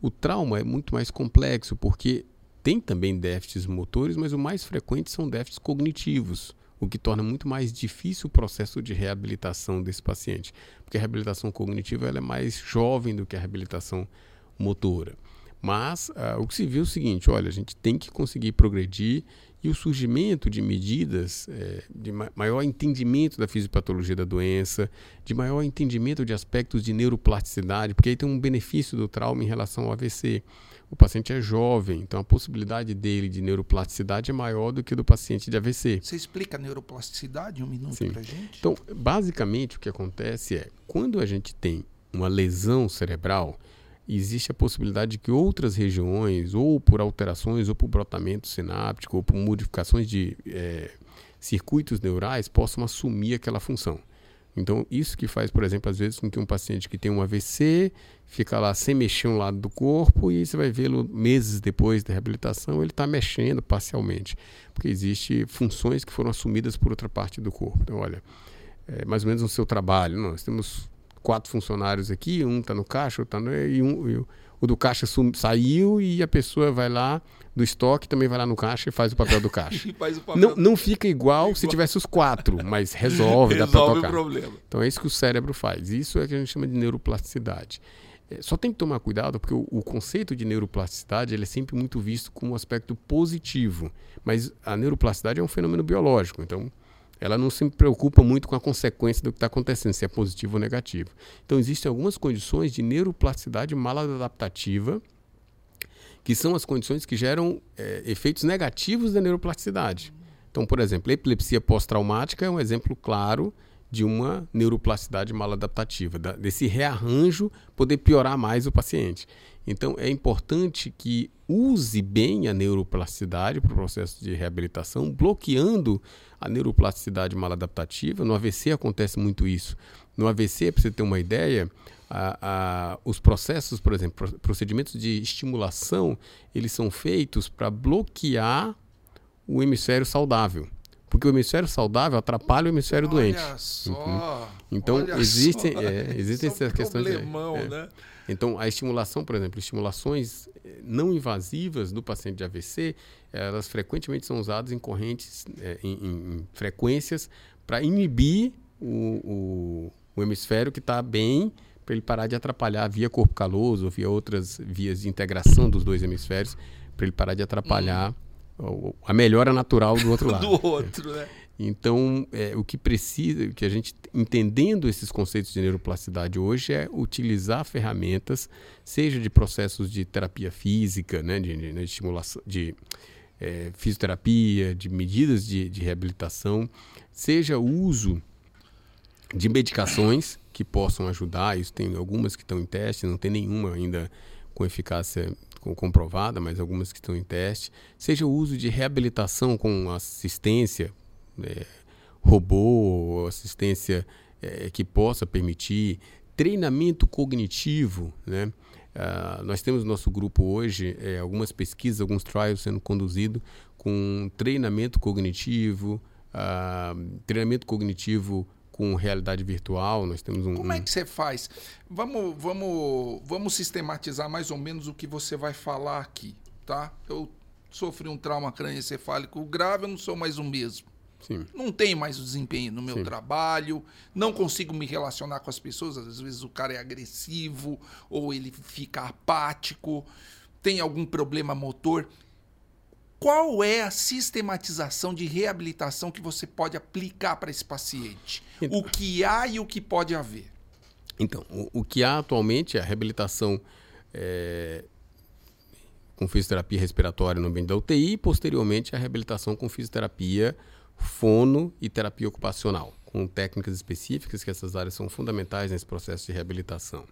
O trauma é muito mais complexo porque tem também déficits motores, mas o mais frequente são déficits cognitivos o que torna muito mais difícil o processo de reabilitação desse paciente, porque a reabilitação cognitiva ela é mais jovem do que a reabilitação motora. Mas uh, o que se viu é o seguinte: olha, a gente tem que conseguir progredir e o surgimento de medidas é, de ma maior entendimento da fisiopatologia da doença, de maior entendimento de aspectos de neuroplasticidade, porque aí tem um benefício do trauma em relação ao AVC o paciente é jovem, então a possibilidade dele de neuroplasticidade é maior do que do paciente de AVC. Você explica a neuroplasticidade um minuto para gente? Então, basicamente o que acontece é, quando a gente tem uma lesão cerebral, existe a possibilidade de que outras regiões, ou por alterações, ou por brotamento sináptico, ou por modificações de é, circuitos neurais, possam assumir aquela função. Então, isso que faz, por exemplo, às vezes com que um paciente que tem um AVC fica lá sem mexer um lado do corpo e você vai vê-lo meses depois da reabilitação, ele está mexendo parcialmente, porque existem funções que foram assumidas por outra parte do corpo. Então, olha, é mais ou menos no seu trabalho, nós temos quatro funcionários aqui, um está no caixa, tá no, e, um, e o do caixa sum, saiu e a pessoa vai lá do estoque também vai lá no caixa e faz o papel do caixa. papel não, não fica igual, igual, se tivesse os quatro, mas resolve, resolve dá para tocar. o problema. Então é isso que o cérebro faz. Isso é que a gente chama de neuroplasticidade. É, só tem que tomar cuidado porque o, o, conceito de neuroplasticidade ele é sempre muito visto como um aspecto positivo, mas a neuroplasticidade é um fenômeno biológico, então ela não se preocupa muito com a consequência do que está acontecendo, se é positivo ou negativo. Então, existem algumas condições de neuroplasticidade maladaptativa, que são as condições que geram é, efeitos negativos da neuroplasticidade. Então, por exemplo, a epilepsia pós-traumática é um exemplo claro de uma neuroplasticidade maladaptativa, da, desse rearranjo poder piorar mais o paciente. Então, é importante que use bem a neuroplasticidade para o processo de reabilitação, bloqueando a neuroplasticidade maladaptativa. No AVC acontece muito isso. No AVC, para você ter uma ideia, a, a, os processos, por exemplo, procedimentos de estimulação, eles são feitos para bloquear o hemisfério saudável. Porque o hemisfério saudável atrapalha o hemisfério olha doente. Só, uhum. Então, existem, é, existem essas é questões. É, é. Né? Então, a estimulação, por exemplo, estimulações eh, não invasivas do paciente de AVC, elas frequentemente são usadas em correntes, é, em, em, frequências, para inibir o, o, o, hemisfério que está bem, para ele parar de atrapalhar via corpo caloso, via outras vias de integração dos dois hemisférios, para ele parar de atrapalhar hum. a melhora natural do outro lado. do outro, né? Então, é, o que precisa, o que a gente entendendo esses conceitos de neuroplasticidade hoje é utilizar ferramentas, seja de processos de terapia física, né, de, de, de estimulação, de é, fisioterapia, de medidas de, de reabilitação, seja o uso de medicações que possam ajudar. Isso tem algumas que estão em teste, não tem nenhuma ainda com eficácia comprovada, mas algumas que estão em teste. Seja o uso de reabilitação com assistência é, robô, assistência é, que possa permitir treinamento cognitivo, né? Uh, nós temos no nosso grupo hoje é, algumas pesquisas, alguns trials sendo conduzidos com treinamento cognitivo, uh, treinamento cognitivo com realidade virtual. Nós temos um. Como é que você faz? Vamos, vamos, vamos sistematizar mais ou menos o que você vai falar aqui, tá? Eu sofri um trauma crânioencefálico grave, eu não sou mais o mesmo. Sim. Não tenho mais o desempenho no meu Sim. trabalho, não consigo me relacionar com as pessoas. Às vezes o cara é agressivo ou ele fica apático, tem algum problema motor. Qual é a sistematização de reabilitação que você pode aplicar para esse paciente? Então, o que há e o que pode haver? Então, o, o que há atualmente é a reabilitação é, com fisioterapia respiratória no ambiente da UTI e, posteriormente, a reabilitação com fisioterapia fono e terapia ocupacional, com técnicas específicas que essas áreas são fundamentais nesse processo de reabilitação.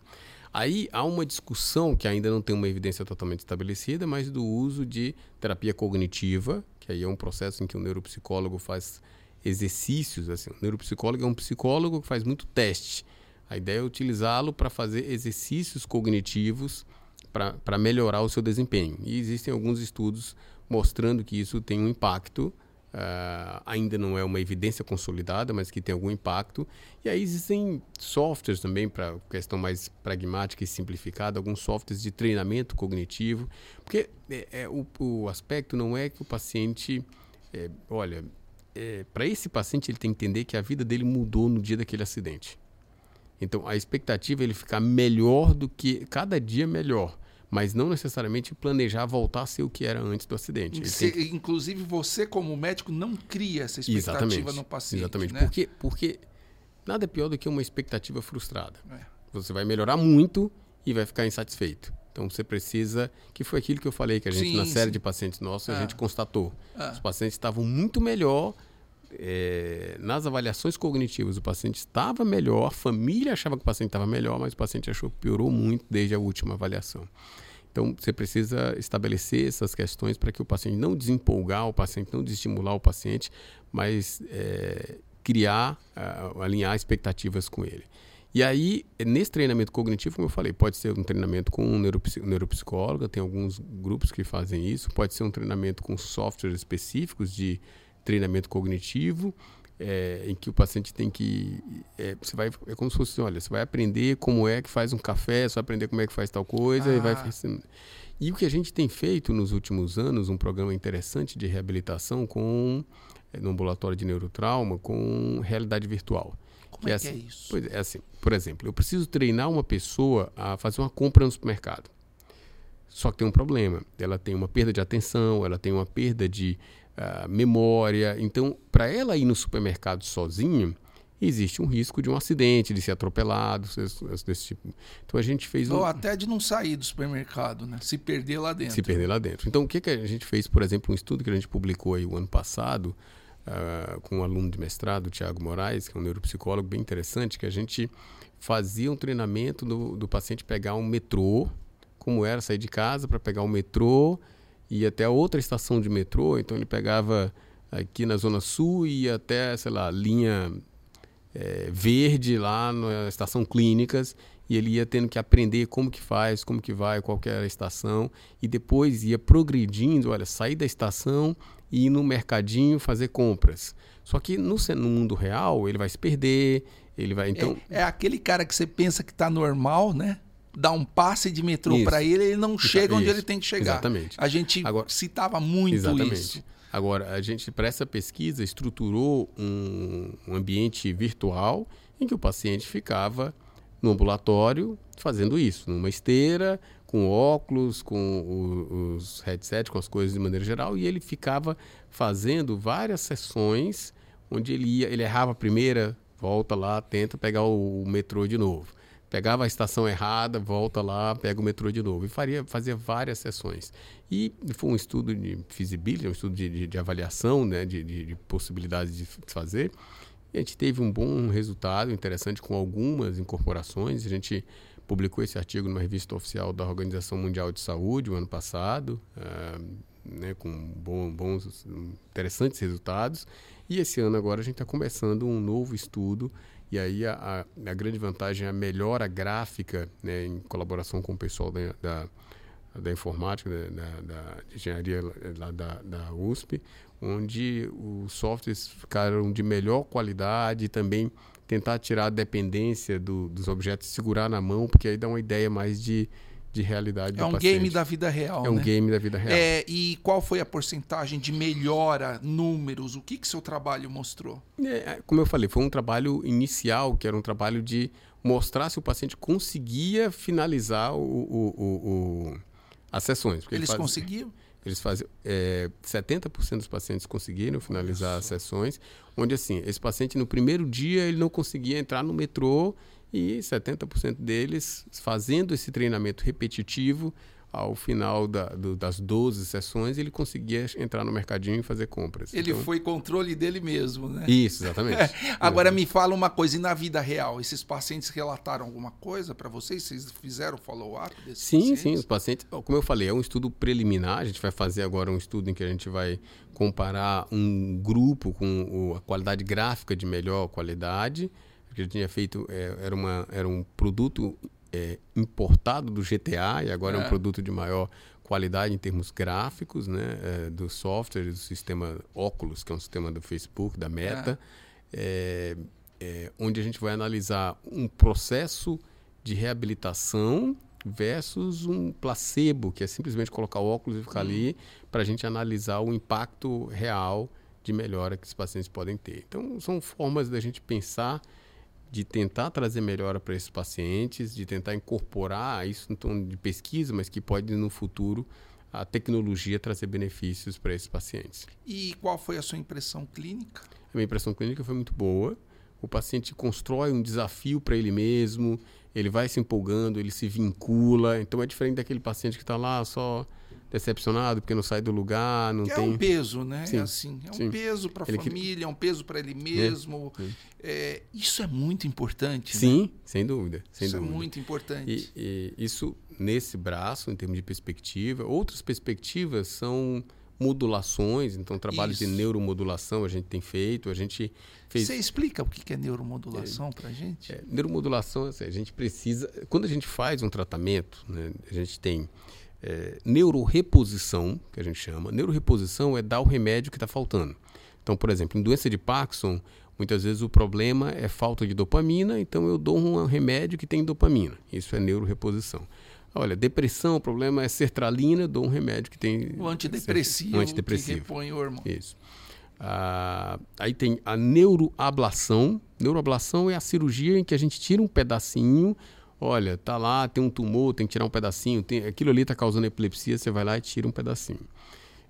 Aí há uma discussão que ainda não tem uma evidência totalmente estabelecida, mas do uso de terapia cognitiva, que aí é um processo em que o neuropsicólogo faz exercícios. Assim, o neuropsicólogo é um psicólogo que faz muito teste. A ideia é utilizá-lo para fazer exercícios cognitivos para melhorar o seu desempenho. E existem alguns estudos mostrando que isso tem um impacto Uh, ainda não é uma evidência consolidada, mas que tem algum impacto. E aí existem softwares também, para questão mais pragmática e simplificada, alguns softwares de treinamento cognitivo, porque é, é o, o, aspecto não é que o paciente, é, olha, é, para esse paciente ele tem que entender que a vida dele mudou no dia daquele acidente. Então a expectativa é ele ficar melhor do que cada dia melhor mas não necessariamente planejar voltar a ser o que era antes do acidente. Se, que... Inclusive, você, como médico, não cria essa expectativa exatamente, no paciente. Exatamente. Né? Porque, porque nada é pior do que uma expectativa frustrada. É. Você vai melhorar muito e vai ficar insatisfeito. Então você precisa. Que foi aquilo que eu falei, que a gente, sim, na série sim. de pacientes nossos, a é. gente constatou. É. Os pacientes estavam muito melhor é, nas avaliações cognitivas o paciente estava melhor, a família achava que o paciente estava melhor, mas o paciente achou que piorou muito desde a última avaliação. Então, você precisa estabelecer essas questões para que o paciente não desempolgar o paciente, não desestimular o paciente, mas é, criar, uh, alinhar expectativas com ele. E aí, nesse treinamento cognitivo, como eu falei, pode ser um treinamento com um neuropsicólogo, tem alguns grupos que fazem isso, pode ser um treinamento com softwares específicos de treinamento cognitivo, é, em que o paciente tem que. É, você vai, é como se fosse assim, olha, você vai aprender como é que faz um café, você vai aprender como é que faz tal coisa, ah. e vai. E o que a gente tem feito nos últimos anos, um programa interessante de reabilitação com é, no ambulatório de neurotrauma com realidade virtual. Como que é, é, assim, é isso? Pois é, assim, por exemplo, eu preciso treinar uma pessoa a fazer uma compra no supermercado. Só que tem um problema. Ela tem uma perda de atenção, ela tem uma perda de uh, memória. Então, para ela ir no supermercado sozinha, existe um risco de um acidente, de ser atropelado, desse tipo. Então a gente fez Ou até de não sair do supermercado, né? Se perder lá dentro. Se perder lá dentro. Então o que, que a gente fez, por exemplo, um estudo que a gente publicou aí o ano passado uh, com um aluno de mestrado, o Tiago Moraes, que é um neuropsicólogo bem interessante, que a gente fazia um treinamento do, do paciente pegar um metrô, como era sair de casa para pegar o um metrô e até outra estação de metrô. Então ele pegava aqui na Zona Sul e ia até, sei lá, linha é, verde lá na estação Clínicas e ele ia tendo que aprender como que faz, como que vai, qual que era a estação e depois ia progredindo, olha, sair da estação e ir no mercadinho fazer compras. Só que no, no mundo real ele vai se perder, ele vai então é, é aquele cara que você pensa que está normal, né? Dá um passe de metrô para ele, ele não chega onde ele tem que chegar. Exatamente. A gente Agora, citava muito exatamente. isso. Agora, a gente, para essa pesquisa, estruturou um, um ambiente virtual em que o paciente ficava no ambulatório fazendo isso, numa esteira, com óculos, com os headsets, com as coisas de maneira geral, e ele ficava fazendo várias sessões onde ele ia, ele errava a primeira, volta lá, tenta pegar o metrô de novo pegava a estação errada, volta lá, pega o metrô de novo. E faria, fazia várias sessões. E foi um estudo de feasibility, um estudo de, de, de avaliação, né, de, de, possibilidades de fazer. E a gente teve um bom resultado, interessante, com algumas incorporações. A gente publicou esse artigo numa revista oficial da Organização Mundial de Saúde o ano passado, uh, né, com bom, bons, interessantes resultados. E esse ano agora a gente está começando um novo estudo e aí a, a, a grande vantagem é a melhora gráfica, né, em colaboração com o pessoal da, da, da informática, da, da, engenharia lá da, da USP, onde os softwares ficaram de melhor qualidade e também tentar tirar a dependência do, dos objetos, segurar na mão, porque aí dá uma ideia mais de de realidade é um paciente. game da vida real. É um né? game da vida real. É, e qual foi a porcentagem de melhora, números? O que, que seu trabalho mostrou? É, é, como eu falei, foi um trabalho inicial, que era um trabalho de mostrar se o paciente conseguia finalizar o, o, o, o as sessões. Eles faz, conseguiam? Eles fazem. É, 70% dos pacientes conseguiram finalizar as sessões, onde assim, esse paciente no primeiro dia ele não conseguia entrar no metrô e 70% deles fazendo esse treinamento repetitivo ao final da, do, das 12 sessões, ele conseguia entrar no mercadinho e fazer compras. Ele então, foi controle dele mesmo, né? Isso, exatamente. Agora me fala uma coisa, e na vida real, esses pacientes relataram alguma coisa para vocês? Vocês fizeram follow-up desses sim, pacientes? Sim, os pacientes, como eu falei, é um estudo preliminar, a gente vai fazer agora um estudo em que a gente vai comparar um grupo com a qualidade gráfica de melhor qualidade, que tinha feito é, era, uma, era um produto é, importado do GTA e agora é, é um produto de maior qualidade em termos gráficos, né, é, do software, do sistema Oculus, que é um sistema do Facebook, da Meta, é. É, onde a gente vai analisar um processo de reabilitação versus um placebo, que é simplesmente colocar o óculos e ficar hum. ali para a gente analisar o impacto real de melhora que os pacientes podem ter. Então, são formas da gente pensar de tentar trazer melhora para esses pacientes, de tentar incorporar isso em tom de pesquisa, mas que pode no futuro a tecnologia trazer benefícios para esses pacientes. E qual foi a sua impressão clínica? A minha impressão clínica foi muito boa. O paciente constrói um desafio para ele mesmo, ele vai se empolgando, ele se vincula. Então é diferente daquele paciente que está lá só decepcionado porque não sai do lugar, não que tem. É um peso, né? Sim, é assim, é um sim. peso para a que- família, é um peso para ele mesmo. É, isso é muito importante. né? Sim, sem dúvida. Sem isso dúvida. é muito importante. E, e isso nesse braço, em termos de perspectiva. Outras perspectivas são modulações, então trabalhos de Isso. neuromodulação a gente tem feito, a gente fez Você explica o que é neuromodulação para gente? É, neuromodulação, assim, a gente precisa. Quando a gente faz um tratamento, né, a gente tem é, neuroreposição, que a gente chama. Neuroreposição é dar o remédio que está faltando. Então, por exemplo, em doença de Parkinson, muitas vezes o problema é falta de dopamina, então eu dou um remédio que tem dopamina. Isso é neuroreposição. Olha, depressão, o problema é sertralina, eu dou um remédio que tem. O antidepressivo, Um antidepressivo. que repõe o hormônio. Isso. Ah, aí tem a neuroablação. Neuroablação é a cirurgia em que a gente tira um pedacinho. Olha, tá lá, tem um tumor, tem que tirar um pedacinho. Tem, aquilo ali está causando epilepsia, você vai lá e tira um pedacinho.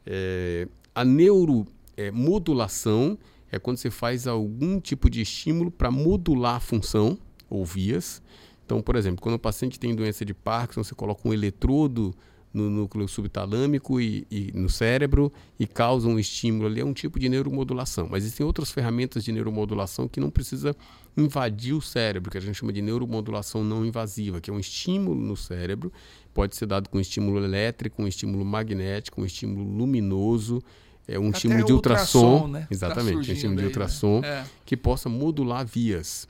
É, a neuromodulação é quando você faz algum tipo de estímulo para modular a função ou vias. Então, por exemplo, quando o paciente tem doença de Parkinson, você coloca um eletrodo no núcleo subtalâmico e, e no cérebro e causa um estímulo ali, é um tipo de neuromodulação. Mas existem outras ferramentas de neuromodulação que não precisa invadir o cérebro, que a gente chama de neuromodulação não invasiva, que é um estímulo no cérebro, pode ser dado com estímulo elétrico, um estímulo magnético, um estímulo luminoso, é um Até estímulo de ultrassom, ultrassom, né? Tá exatamente, um surgindo estímulo de né? ultrassom É. que possa modular vias.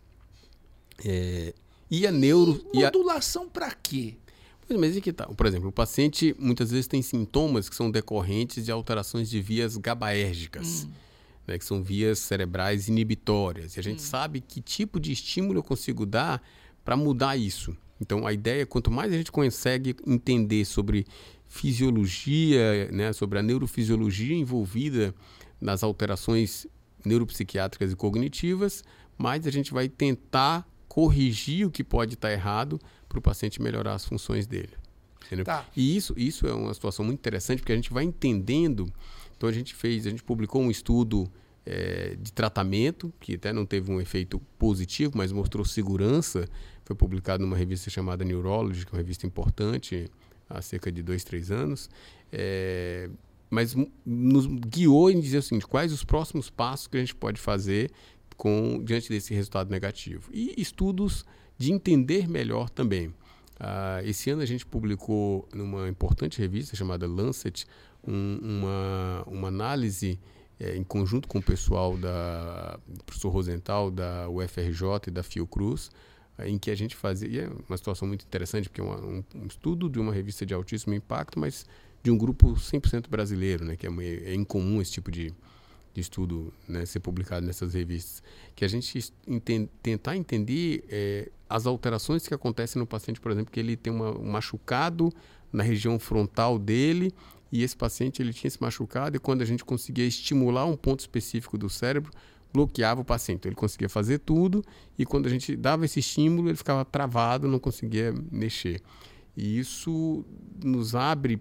É, e a neuro e a, Modulação para quê? Mas e que tal? Por exemplo, o paciente muitas vezes tem sintomas que são decorrentes de alterações de vias GABAérgicas, né, que são vias cerebrais inibitórias. E a gente sabe que tipo de estímulo eu consigo dar para mudar isso. Então, a ideia é quanto mais a gente consegue entender sobre fisiologia, né, sobre a neurofisiologia envolvida nas alterações neuropsiquiátricas e cognitivas, mais a gente vai tentar corrigir o que pode estar errado para o paciente melhorar as funções dele. Tá. E isso, isso é uma situação muito interessante porque a gente vai entendendo. Então a gente fez, a gente publicou um estudo eh, de tratamento que até não teve um efeito positivo, mas mostrou segurança. Foi publicado numa revista chamada Neurology, que é uma revista importante há cerca de dois, três anos. Eh, mas nos guiou em dizer o seguinte: quais os próximos passos que a gente pode fazer com diante desse resultado negativo e estudos de entender melhor também. Ah, esse ano a gente publicou numa importante revista chamada Lancet um- uma, uma análise eh, em conjunto com o pessoal da professor Rosenthal da UFRJ e da Fiocruz eh, em que a gente fazia e é uma situação muito interessante porque é uma- um, um estudo de uma revista de altíssimo impacto mas de um grupo 100% brasileiro né que é, é incomum esse tipo de, de estudo né, ser publicado nessas revistas, que a gente enten- tentar entender eh, as alterações que acontecem no paciente, por exemplo, que ele tem uma- um machucado na região frontal dele e esse paciente ele tinha esse machucado e quando a gente conseguia estimular um ponto específico do cérebro, bloqueava o paciente. Ele conseguia fazer tudo e quando a gente dava esse estímulo, ele ficava travado, não conseguia mexer. E isso nos abre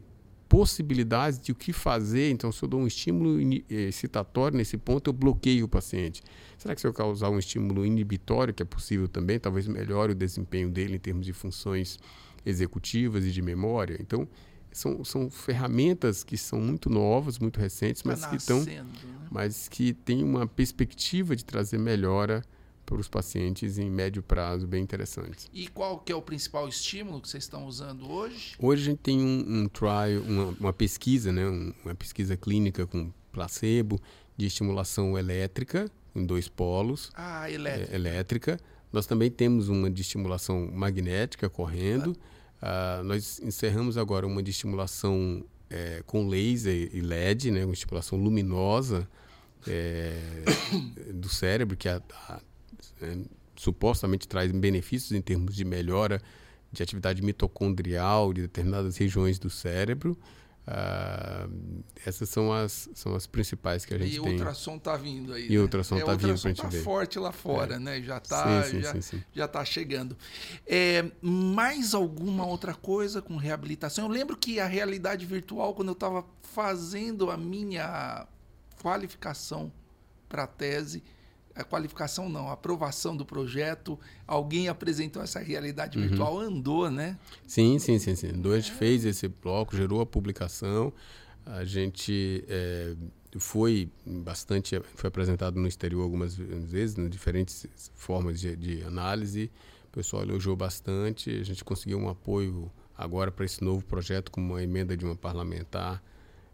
possibilidades de o que fazer. Então, se eu dou um estímulo eh, excitatório nesse ponto, eu bloqueio o paciente. Será que se eu causar um estímulo inibitório, que é possível também, talvez melhore o desempenho dele em termos de funções executivas e de memória? Então, são, são ferramentas que são muito novas, muito recentes, mas Tá que estão né? mas que têm uma perspectiva de trazer melhora para os pacientes em médio prazo bem interessantes. E qual que é o principal estímulo que vocês estão usando hoje? Hoje a gente tem um, um trial, uma, uma pesquisa, né, um- uma pesquisa clínica com placebo de estimulação elétrica em dois polos, Ah, elétrico. é, elétrica. Nós também temos uma de estimulação magnética correndo. Ah, nós encerramos agora uma de estimulação é, com laser e LED, né, uma estimulação luminosa é, do cérebro, que a- a- é, supostamente traz benefícios em termos de melhora de atividade mitocondrial de determinadas regiões do cérebro. Ah, essas são as, são as principais que a gente E o tem. ultrassom tá vindo aí. E o né? ultrassom é, tá o vindo ultrassom pra gente tá ver. forte lá fora, né? Já tá, sim, já, sim. já tá chegando. É, mais alguma outra coisa com reabilitação? Eu lembro que a realidade virtual, quando eu estava fazendo a minha qualificação para a tese, a qualificação não, a aprovação do projeto, alguém apresentou essa realidade uhum. virtual, andou, né? Sim, sim, sim, sim. Andou, a gente é. fez esse bloco, gerou a publicação, a gente é, foi bastante, foi apresentado no exterior algumas vezes, em diferentes formas de, de análise, o pessoal elogiou bastante, a gente conseguiu um apoio agora para esse novo projeto com uma emenda de uma parlamentar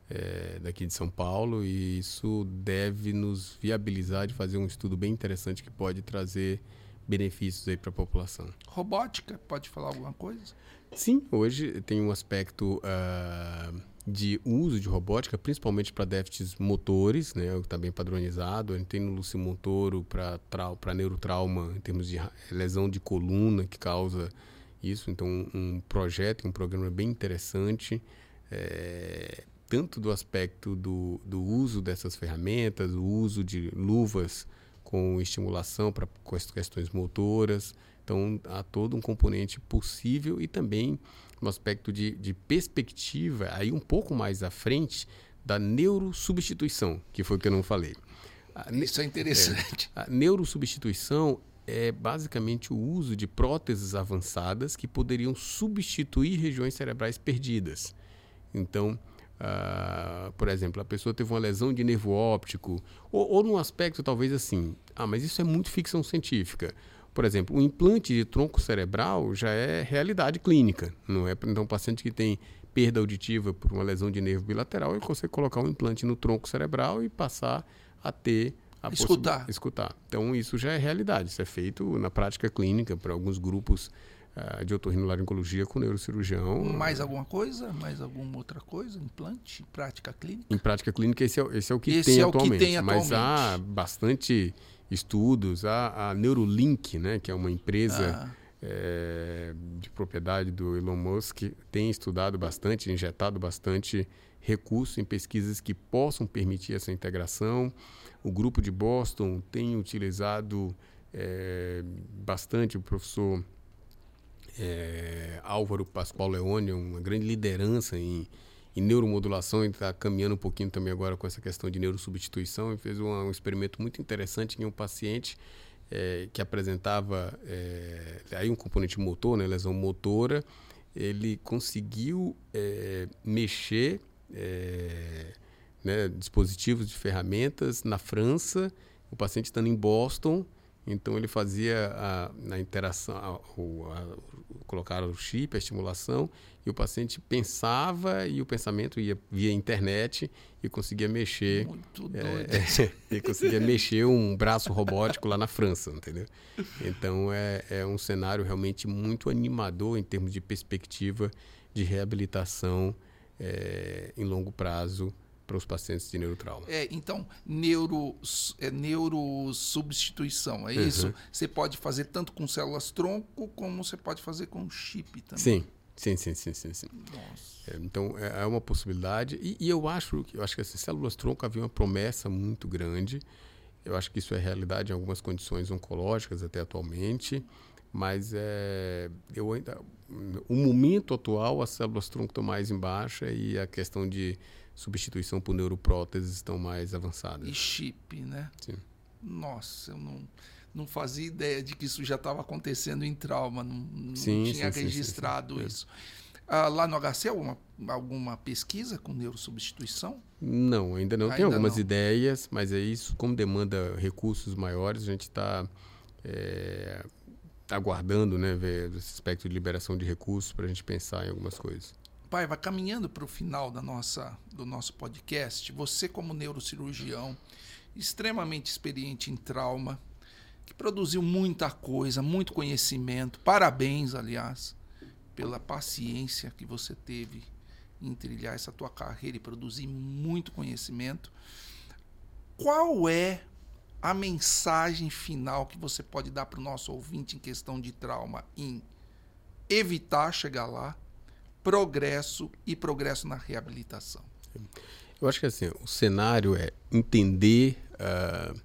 é, daqui de São Paulo e isso deve nos viabilizar de fazer um estudo bem interessante que pode trazer benefícios aí para a população. Robótica, pode falar alguma coisa? Sim, hoje tem um aspecto uh, de uso de robótica, principalmente para déficits motores, né, que está bem padronizado. A gente tem no Lúcio Montoro para neurotrauma, em termos de lesão de coluna que causa isso. Então, um projeto, um programa bem interessante. É, tanto do aspecto do, do uso dessas ferramentas, o uso de luvas com estimulação para questões motoras. Então, há todo um componente possível e também um aspecto de, de perspectiva, aí um pouco mais à frente, da neurosubstituição, que foi o que eu não falei. Isso é interessante. É, a neurosubstituição é basicamente o uso de próteses avançadas que poderiam substituir regiões cerebrais perdidas. Então, Uh, por exemplo, a pessoa teve uma lesão de nervo óptico, ou, ou num aspecto talvez assim, ah, mas isso é muito ficção científica. Por exemplo, o implante de tronco cerebral já é realidade clínica, não é? Então, um paciente que tem perda auditiva por uma lesão de nervo bilateral, ele consegue colocar um implante no tronco cerebral e passar a ter a escutar. escutar. Então, isso já é realidade, isso é feito na prática clínica para alguns grupos de otorrinolaringologia com neurocirurgião. Mais alguma coisa? Mais alguma outra coisa? Implante? Prática clínica? Em prática clínica, esse é, esse é o que, esse tem, é atualmente, que tem atualmente. Mas há bastante estudos. Há a Neurolink, né, que é uma empresa ah. é, de propriedade do Elon Musk, tem estudado bastante, injetado bastante recursos em pesquisas que possam permitir essa integração. O grupo de Boston tem utilizado é, bastante o professor é, Álvaro Pascoal Leone, uma grande liderança em, em neuromodulação, e está caminhando um pouquinho também agora com essa questão de neurosubstituição, e fez um, um experimento muito interessante em um paciente é, que apresentava é, aí um componente motor, né, lesão motora, ele conseguiu é, mexer é, né, dispositivos de ferramentas na França, o paciente estando em Boston, então ele fazia a, a interação, a, a, colocaram o chip, a estimulação, e o paciente pensava e o pensamento ia via internet e conseguia mexer. Muito é, doido. É, e conseguia mexer um braço robótico lá na França, entendeu? Então é, é um cenário realmente muito animador em termos de perspectiva de reabilitação é, em longo prazo para os pacientes de neurotrauma. É, então, neuro, é, neurosubstituição, é uhum. isso? Você pode fazer tanto com células tronco, como você pode fazer com chip também. Sim, sim, sim, sim, sim. sim. É, então, é, é, uma possibilidade. E, e, eu acho eu acho que essas células tronco havia uma promessa muito grande. Eu acho que isso é realidade em algumas condições oncológicas até atualmente. Mas é, eu ainda, o momento atual, as células tronco estão mais em baixa e a questão de substituição por neuropróteses estão mais avançadas. E chip, né? Sim. Nossa, eu não, não fazia ideia de que isso já estava acontecendo em trauma, não, não sim, tinha sim, registrado sim, é. isso. Ah, lá no HC, alguma, alguma pesquisa com neurosubstituição? Não, ainda não. Ainda Tem algumas não. ideias, mas é isso, como demanda recursos maiores, a gente está é, aguardando né, ver esse aspecto de liberação de recursos para a gente pensar em algumas coisas. Pai, vai caminhando para o final da nossa, do nosso podcast. Você, como neurocirurgião, extremamente experiente em trauma, que produziu muita coisa, muito conhecimento. Parabéns, aliás, pela paciência que você teve em trilhar essa tua carreira e produzir muito conhecimento. Qual é a mensagem final que você pode dar para o nosso ouvinte em questão de trauma em evitar chegar lá, progresso e progresso na reabilitação. Eu acho que assim, o cenário é entender. Uh,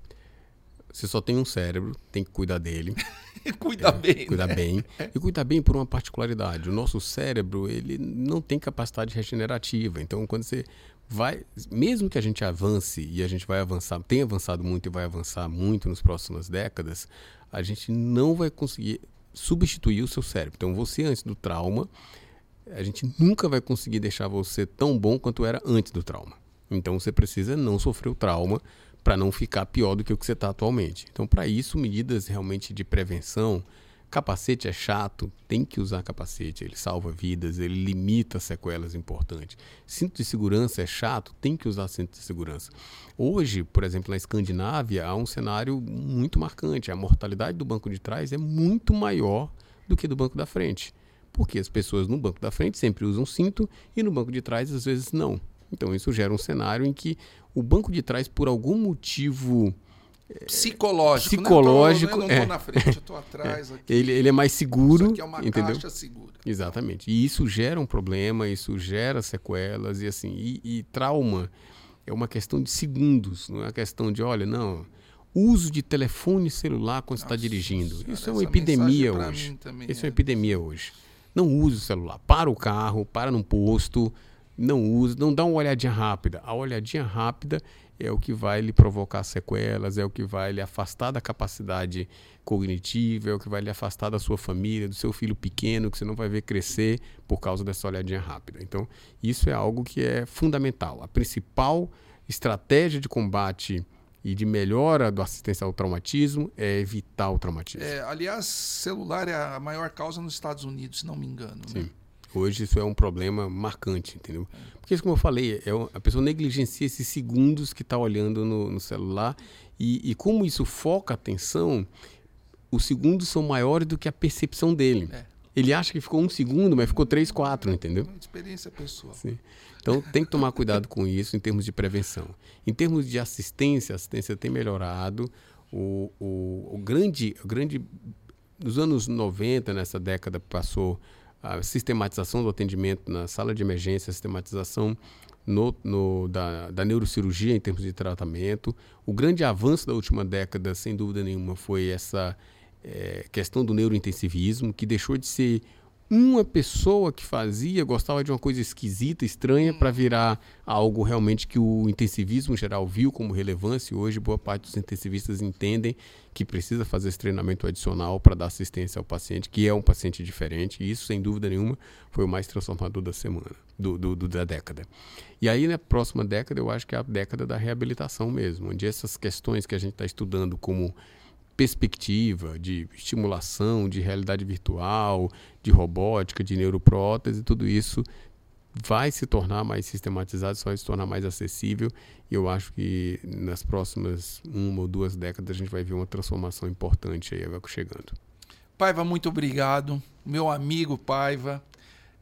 você só tem um cérebro, tem que cuidar dele. cuidar é, bem. Cuidar né? bem. E cuidar bem por uma particularidade. O nosso cérebro, ele não tem capacidade regenerativa. Então, quando você vai, mesmo que a gente avance e a gente vai avançar, tem avançado muito e vai avançar muito nas próximas décadas, a gente não vai conseguir substituir o seu cérebro. Então, você antes do trauma, a gente nunca vai conseguir deixar você tão bom quanto era antes do trauma. Então, você precisa não sofrer o trauma para não ficar pior do que o que você está atualmente. Então, para isso, medidas realmente de prevenção, Capacete é chato, tem que usar capacete, ele salva vidas, ele limita sequelas importantes. Cinto de segurança é chato, tem que usar cinto de segurança. Hoje, por exemplo, na Escandinávia, há um cenário muito marcante. A mortalidade do banco de trás é muito maior do que do banco da frente. Porque as pessoas no banco da frente sempre usam cinto e no banco de trás às vezes não. Então isso gera um cenário em que o banco de trás, por algum motivo psicológico. Psicológico. Né? Eu, tô, eu não estou é. na frente, eu estou atrás. Aqui. Ele, ele é mais seguro. Isso aqui é uma entendeu? caixa segura. Exatamente. E isso gera um problema, isso gera sequelas e assim. E, e trauma é uma questão de segundos, não é uma questão de, olha, não. Uso de telefone celular quando está dirigindo. Senhora, isso é uma epidemia hoje. Isso é. é uma epidemia hoje. Não use o celular. Para o carro, para num posto, não use, não dá uma olhadinha rápida. A olhadinha rápida é o que vai lhe provocar sequelas, é o que vai lhe afastar da capacidade cognitiva, é o que vai lhe afastar da sua família, do seu filho pequeno, que você não vai ver crescer por causa dessa olhadinha rápida. Então, isso é algo que é fundamental. A principal estratégia de combate e de melhora do assistencial ao traumatismo é evitar o traumatismo. É, aliás, celular é a maior causa nos Estados Unidos, se não me engano. Né? Sim. Né? Hoje isso é um problema marcante, entendeu? Porque, como eu falei, é a pessoa negligencia esses segundos que está olhando no, no celular e, e, como isso foca a atenção, os segundos são maiores do que a percepção dele. É. Ele acha que ficou um segundo, mas ficou três, quatro, entendeu? Uma experiência pessoal. Sim. Então tem que tomar cuidado com isso em termos de prevenção. Em termos de assistência, a assistência tem melhorado. O, o, o grande, o grande. Nos anos 90, nessa década, passou a sistematização do atendimento na sala de emergência, a sistematização no, no, da, da, neurocirurgia em termos de tratamento. O grande avanço da última década, sem dúvida nenhuma, foi essa é, questão do neurointensivismo, que deixou de ser uma pessoa que fazia gostava de uma coisa esquisita, estranha, para virar algo realmente que o intensivismo geral viu como relevância. E hoje, boa parte dos intensivistas entendem que precisa fazer esse treinamento adicional para dar assistência ao paciente, que é um paciente diferente. E isso, sem dúvida nenhuma, foi o mais transformador da semana, do, do, do da década. E aí, na próxima década, eu acho que é a década da reabilitação mesmo, onde essas questões que a gente está estudando como perspectiva de estimulação, de realidade virtual, de robótica, de neuroprótese, tudo isso vai se tornar mais sistematizado, só vai se tornar mais acessível. E eu acho que nas próximas uma ou duas décadas a gente vai ver uma transformação importante aí chegando. Paiva, muito obrigado. Meu amigo Paiva.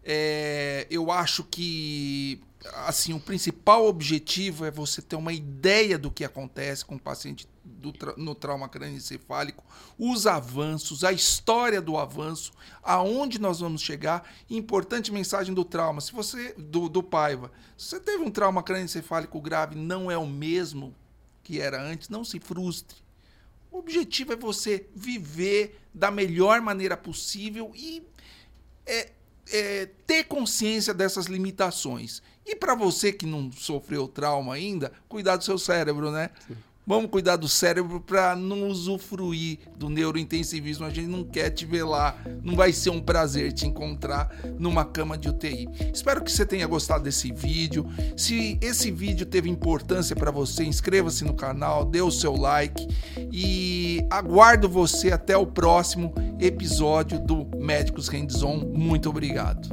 É, eu acho que assim o principal objetivo é você ter uma ideia do que acontece com o paciente do, no trauma crânioencefálico, os avanços, a história do avanço, aonde nós vamos chegar. Importante mensagem do trauma. Se você do, do Paiva, se você teve um trauma crânioencefálico grave, não é o mesmo que era antes, não se frustre. O objetivo é você viver da melhor maneira possível e é, é, ter consciência dessas limitações. E para você que não sofreu trauma ainda, cuidar do seu cérebro, né? Sim. Vamos cuidar do cérebro para não usufruir do neurointensivismo. A gente não quer te ver lá. Não vai ser um prazer te encontrar numa cama de UTI. Espero que você tenha gostado desse vídeo. Se esse vídeo teve importância para você, inscreva-se no canal, dê o seu like e aguardo você até o próximo episódio do Médicos Hands On. Muito obrigado.